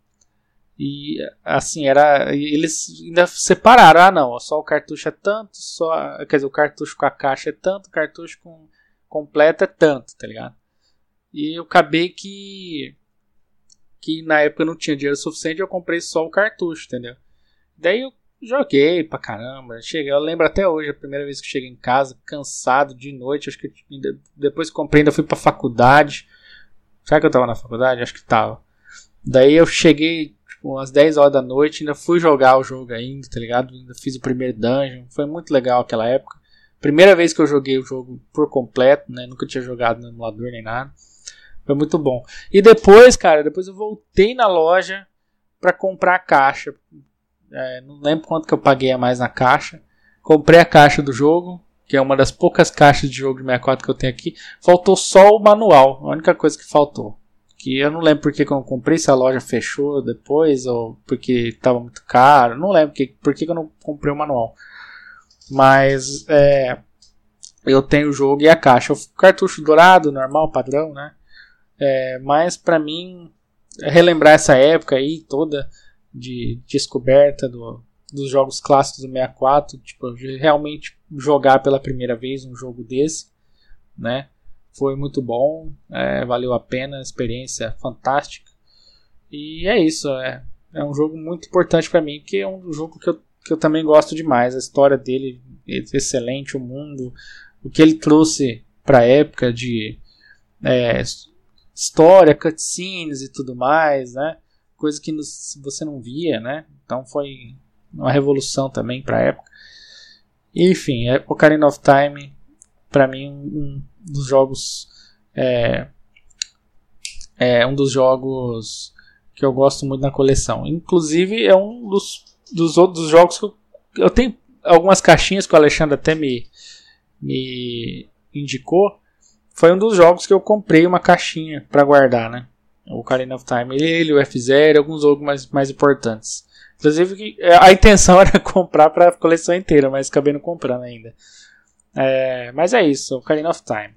[SPEAKER 1] E assim, era. Eles ainda separaram, ah não, só o cartucho é tanto, só. Quer dizer, o cartucho com a caixa é tanto, o cartucho com completo é tanto, tá ligado? E eu acabei que. Que na época eu não tinha dinheiro suficiente, eu comprei só o cartucho, entendeu? Daí eu joguei pra caramba. Cheguei, eu lembro até hoje, a primeira vez que cheguei em casa, cansado de noite. Acho que depois que comprei, ainda fui pra faculdade. Será que eu tava na faculdade? Acho que tava. Daí eu cheguei, tipo, umas 10 horas da noite, ainda fui jogar o jogo ainda, tá ligado? Ainda fiz o primeiro dungeon. Foi muito legal aquela época. Primeira vez que eu joguei o jogo por completo, né? Nunca tinha jogado no emulador nem nada. Foi muito bom. E depois, cara, depois eu voltei na loja para comprar a caixa. É, não lembro quanto que eu paguei a mais na caixa. Comprei a caixa do jogo que é uma das poucas caixas de jogo de 64 que eu tenho aqui. Faltou só o manual, a única coisa que faltou. Que eu não lembro porque que eu não comprei, se a loja fechou depois ou porque estava muito caro. Não lembro porque, por que eu não comprei o manual. Mas é, eu tenho o jogo e a caixa. O cartucho dourado, normal, padrão, né? É, mas para mim, relembrar essa época aí toda de descoberta do, dos jogos clássicos do 64, tipo, realmente jogar pela primeira vez um jogo desse, né? Foi muito bom, é, valeu a pena, experiência fantástica. E é isso, é, é um jogo muito importante para mim, que é um jogo que eu, que eu também gosto demais. A história dele é excelente, o mundo, o que ele trouxe para a época de é, história, cutscenes e tudo mais, né? Coisa que você não via, né? Então foi uma revolução também para a época. Enfim, é Ocarina of Time, para mim, um dos jogos. É, é um dos jogos que eu gosto muito na coleção. Inclusive, é um dos, dos outros jogos que eu, eu tenho algumas caixinhas que o Alexandre até me, me indicou. Foi um dos jogos que eu comprei uma caixinha para guardar, né? O Ocarina of Time, ele, o F0 e alguns outros mais, mais importantes. Inclusive, a intenção era comprar para a coleção inteira, mas acabei não comprando ainda. É, mas é isso, Ocarina of Time.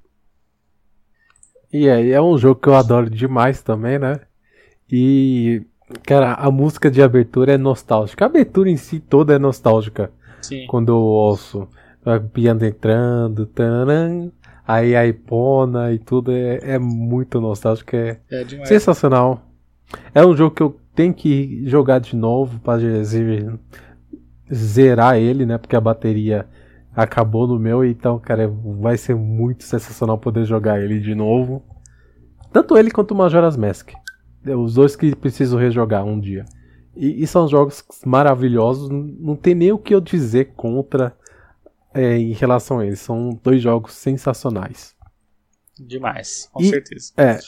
[SPEAKER 2] E aí, é um jogo que eu adoro demais também, né? E, cara, a música de abertura é nostálgica. A abertura em si toda é nostálgica.
[SPEAKER 1] Sim.
[SPEAKER 2] Quando eu ouço o piano entrando, taran, aí a Ipona e tudo é, é muito nostálgico. É,
[SPEAKER 1] É demais.
[SPEAKER 2] sensacional. É um jogo que eu tenho que jogar de novo para zerar ele, né? Porque a bateria acabou no meu, então, cara, vai ser muito sensacional poder jogar ele de novo. Tanto ele quanto o Majora's Mask. É, Os dois que preciso rejogar um dia. E, e são jogos maravilhosos, não tem nem o que eu dizer contra é, em relação a eles. São dois jogos sensacionais.
[SPEAKER 1] Demais, com
[SPEAKER 2] E-
[SPEAKER 1] certeza.
[SPEAKER 2] É.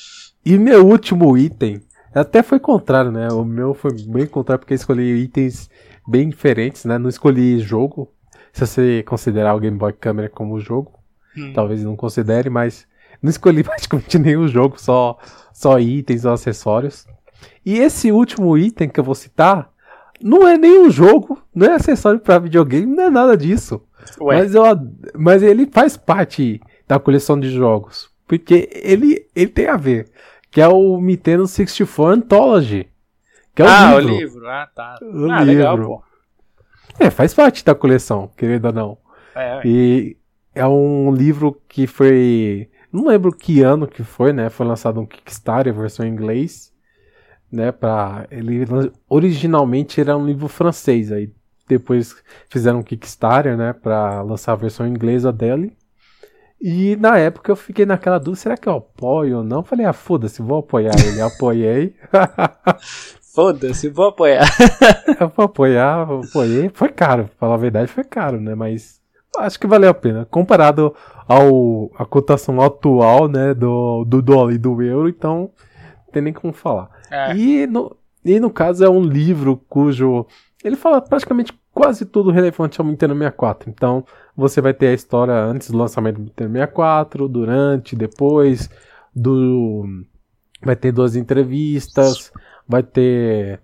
[SPEAKER 2] E meu último item, até foi contrário, né? O meu foi bem contrário porque eu escolhi itens bem diferentes, né? Não escolhi jogo. Se você considerar o Game Boy Camera como jogo,
[SPEAKER 1] Hum.
[SPEAKER 2] talvez não considere, mas não escolhi praticamente nenhum jogo, só, só itens ou acessórios. E esse último item que eu vou citar não é nenhum jogo, não é acessório para videogame, não é nada disso.
[SPEAKER 1] Ué,
[SPEAKER 2] Mas, eu, mas ele faz parte da coleção de jogos. Porque ele, ele tem a ver. Que é o Nintendo 64 Anthology. Que é o
[SPEAKER 1] ah,
[SPEAKER 2] livro.
[SPEAKER 1] o livro. Ah, tá.
[SPEAKER 2] O
[SPEAKER 1] ah, legal,
[SPEAKER 2] livro.
[SPEAKER 1] pô.
[SPEAKER 2] É, faz parte da coleção, querendo ou não.
[SPEAKER 1] É, ué.
[SPEAKER 2] E é um livro que foi. Não lembro que ano que foi, né? Foi lançado um Kickstarter, versão em inglês. Né, pra, ele originalmente era um livro francês, aí depois fizeram um Kickstarter, né, para lançar a versão inglesa dele. E na época eu fiquei naquela dúvida, será que eu apoio ou não? Falei, ah, foda-se, vou apoiar ele. Apoiei.
[SPEAKER 1] Foda-se, vou apoiar.
[SPEAKER 2] eu vou apoiar, apoiei. Foi caro, pra falar a verdade, foi caro, né? Mas acho que valeu a pena. Comparado ao a cotação atual, né, do, do dólar e do euro, então não tem nem como falar.
[SPEAKER 1] É,
[SPEAKER 2] E no, e no caso é um livro cujo. Ele fala praticamente quase tudo relevante ao Nintendo 64. Então você vai ter a história antes do lançamento do Nintendo 64, durante, depois, do. Vai ter duas entrevistas, vai ter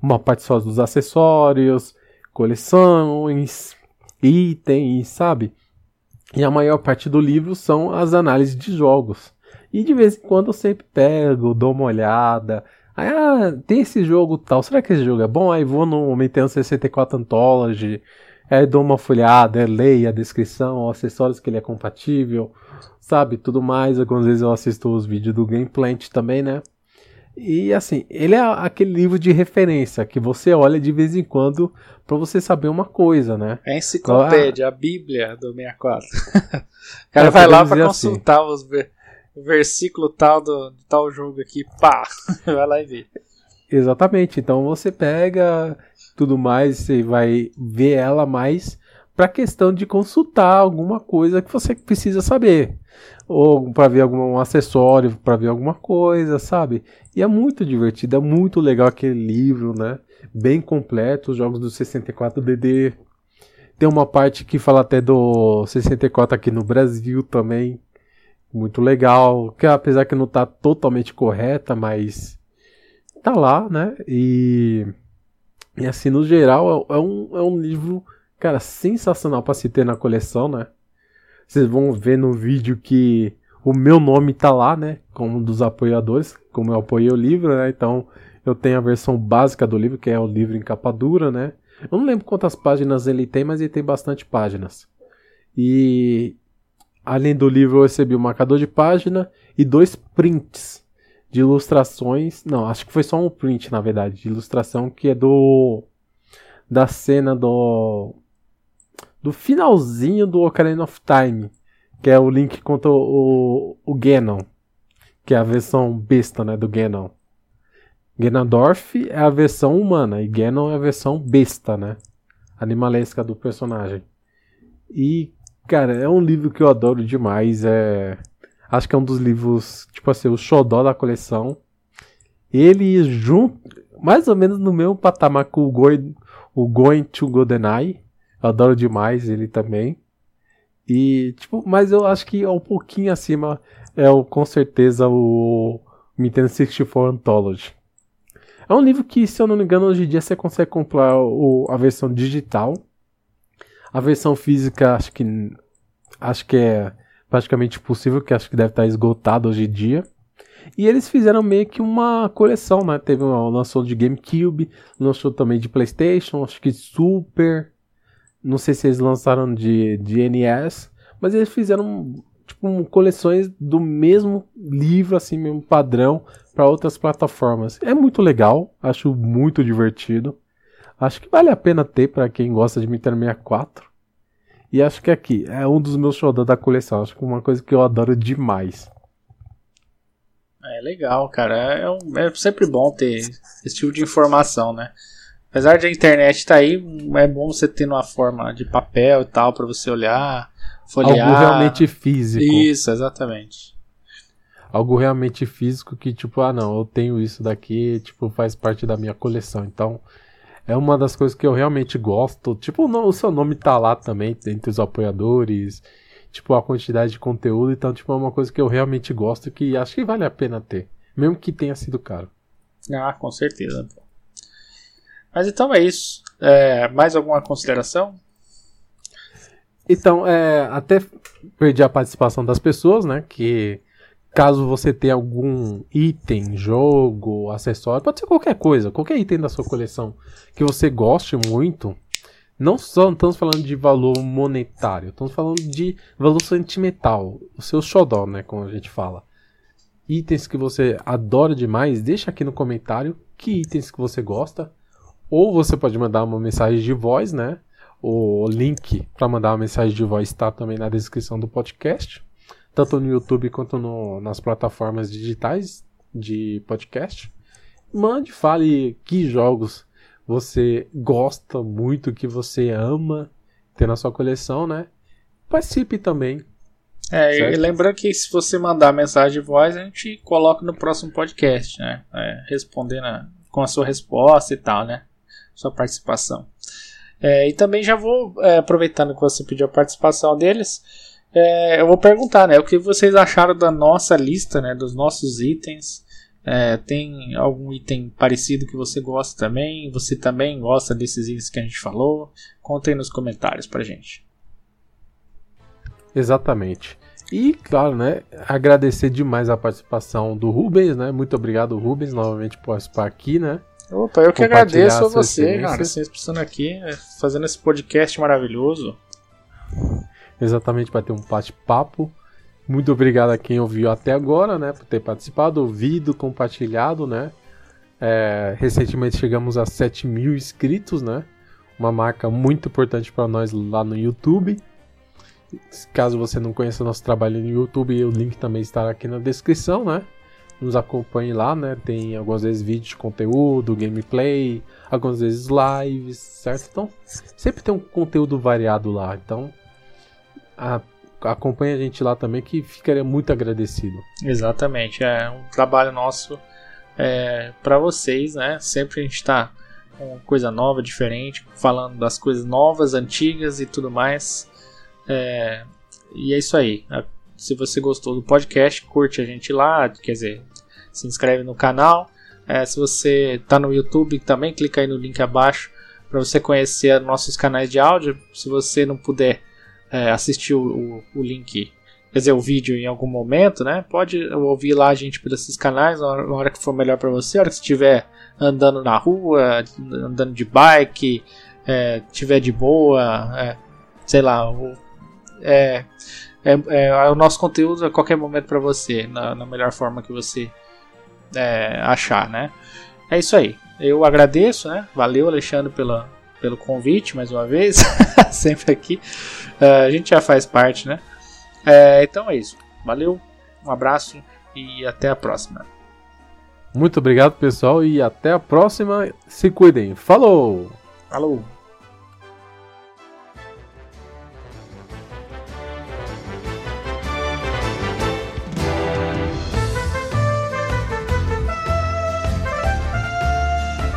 [SPEAKER 2] uma parte só dos acessórios, coleções, itens, sabe? E a maior parte do livro são as análises de jogos. E de vez em quando eu sempre pego, dou uma olhada. Aí, ah, tem esse jogo tal. Será que esse jogo é bom? Aí vou no Nintendo 64 Anthology. Aí dou uma folhada, leio a descrição, os acessórios que ele é compatível, sabe? Tudo mais. Algumas vezes eu assisto os vídeos do Gameplant também, né? E assim, ele é aquele livro de referência que você olha de vez em quando pra você saber uma coisa, né?
[SPEAKER 1] é a enciclopédia, a bíblia do 64. o cara
[SPEAKER 2] É,
[SPEAKER 1] vai lá
[SPEAKER 2] dizer assim.
[SPEAKER 1] consultar os ver- o versículo tal do de tal jogo aqui, pá, vai lá e vê.
[SPEAKER 2] Exatamente. Então você pega tudo mais, você vai ver ela mais para questão de consultar alguma coisa que você precisa saber, ou para ver algum acessório, para ver alguma coisa, sabe? E é muito divertido, é muito legal aquele livro, né? Bem completo, os jogos do 64DD. Tem uma parte que fala até do 64 aqui no Brasil também. Muito legal, que apesar que não tá totalmente correta, mas tá lá, né? E, e assim, no geral, é, é um, é um livro, cara, sensacional para se ter na coleção, né? Vocês vão ver no vídeo que o meu nome tá lá, né? Como um dos apoiadores, como eu apoiei o livro, né? Então eu tenho a versão básica do livro, que é o livro em capa dura, né? Eu não lembro quantas páginas ele tem, mas ele tem bastante páginas. E além do livro, eu recebi um marcador de página e dois prints de ilustrações. Não, acho que foi só um print, na verdade, de ilustração que é do. Da cena do. Do finalzinho do Ocarina of Time. Que é o link contra o, o, Ganon. Que é a versão besta, né? Do Ganon. Ganondorf é a versão humana e Ganon é a versão besta, né? Animalesca do personagem. E, cara, é um livro que eu adoro demais. É. Acho que é um dos livros, tipo assim, o xodó da coleção. Ele junto, mais ou menos no mesmo patamar com o Going, o Going to GoldenEye. Eu adoro demais ele também. E, tipo, mas eu acho que é um pouquinho acima é o, com certeza o Nintendo 64 Anthology. É um livro que, se eu não me engano, hoje em dia você consegue comprar o, a versão digital. A versão física, acho que acho que é praticamente possível, que acho que deve estar esgotado hoje em dia. E eles fizeram meio que uma coleção, né? Teve uma lançou de GameCube, lançou também de PlayStation, acho que Super. Não sei se eles lançaram de, de NES, mas eles fizeram tipo coleções do mesmo livro, assim, mesmo padrão, para outras plataformas. É muito legal, acho muito divertido. Acho que vale a pena ter para quem gosta de Nintendo 64. E acho que aqui é um dos meus shows da coleção. Acho que é uma coisa que eu adoro demais.
[SPEAKER 1] É legal, cara. É, um, é sempre bom ter esse tipo de informação, né? Apesar de a internet estar tá aí, é bom você ter uma forma de papel e tal para você olhar, folhear.
[SPEAKER 2] Algo realmente físico.
[SPEAKER 1] Isso, exatamente.
[SPEAKER 2] Algo realmente físico que, tipo, ah não, eu tenho isso daqui, tipo, faz parte da minha coleção. Então, é uma das coisas que eu realmente gosto. Tipo, o seu nome tá lá também, entre os apoiadores. Tipo, a quantidade de conteúdo. Então, tipo, é uma coisa que eu realmente gosto que acho que vale a pena ter. Mesmo que tenha sido caro.
[SPEAKER 1] Ah, com certeza. Mas então é isso. É, mais alguma consideração?
[SPEAKER 2] Então, é, até perdi a participação das pessoas, né? Que Caso você tenha algum item, jogo, acessório, pode ser qualquer coisa, qualquer item da sua coleção que você goste muito, não só estamos falando de valor monetário, estamos falando de valor sentimental, o seu xodó, né, como a gente fala. Itens que você adora demais, deixa aqui no comentário que itens que você gosta, ou você pode mandar uma mensagem de voz, né? O link para mandar uma mensagem de voz está também na descrição do podcast tanto no YouTube quanto no, nas plataformas digitais de podcast. Mande, fale que jogos você gosta muito, que você ama ter na sua coleção, né? Participe também.
[SPEAKER 1] É, certo? e lembrando que se você mandar mensagem de voz, a gente coloca no próximo podcast, né? É, respondendo a, com a sua resposta e tal, né? Sua participação. É, e também já vou, é, aproveitando que você pediu a participação deles, é, eu vou perguntar, né? O que vocês acharam da nossa lista, né? Dos nossos itens. É, tem algum item parecido que você gosta também? Você também gosta desses itens que a gente falou? Contem nos comentários pra gente.
[SPEAKER 2] Exatamente. E, claro, né, agradecer demais a participação do Rubens, né? Muito obrigado, Rubens, novamente por participar aqui, né?
[SPEAKER 1] Opa, eu que agradeço a você, cara, sempre estando aqui, é, fazendo esse podcast maravilhoso
[SPEAKER 2] exatamente para ter um bate-papo. Muito obrigado a quem ouviu até agora, né, por ter participado, ouvido, compartilhado, né. É, recentemente chegamos a 7 mil inscritos, né, uma marca muito importante para nós lá no YouTube. Caso você não conheça nosso trabalho no YouTube, o link também estará aqui na descrição, né. Nos acompanhe lá, né? Tem algumas vezes vídeos de conteúdo, gameplay, algumas vezes lives, certo? Então, sempre tem um conteúdo variado lá. Então, a, acompanhe a gente lá também, que ficaria muito agradecido.
[SPEAKER 1] Exatamente, é um trabalho nosso é, para vocês, né? Sempre a gente está com coisa nova, diferente, falando das coisas novas, antigas e tudo mais. É, e é isso aí. Se você gostou do podcast, curte a gente lá, quer dizer, se inscreve no canal. É, se você está no YouTube, também clica aí no link abaixo para você conhecer nossos canais de áudio. Se você não puder é, assistir o, o, link, quer dizer, o vídeo em algum momento, né? Pode ouvir lá a gente por esses canais na hora, hora que for melhor para você, na hora que estiver andando na rua, andando de bike, é, tiver de boa, é, sei lá, o, é, é, é, é, o nosso conteúdo a qualquer momento para você, na, na, melhor forma que você é, achar, né? É isso aí. Eu agradeço, né? Valeu, Alexandre, pela, pelo convite mais uma vez, sempre aqui. Uh, a gente já faz parte, né? É, então é isso. Valeu, um abraço e até a próxima.
[SPEAKER 2] Muito obrigado, pessoal, e até a próxima. Se cuidem. Falou!
[SPEAKER 1] Falou!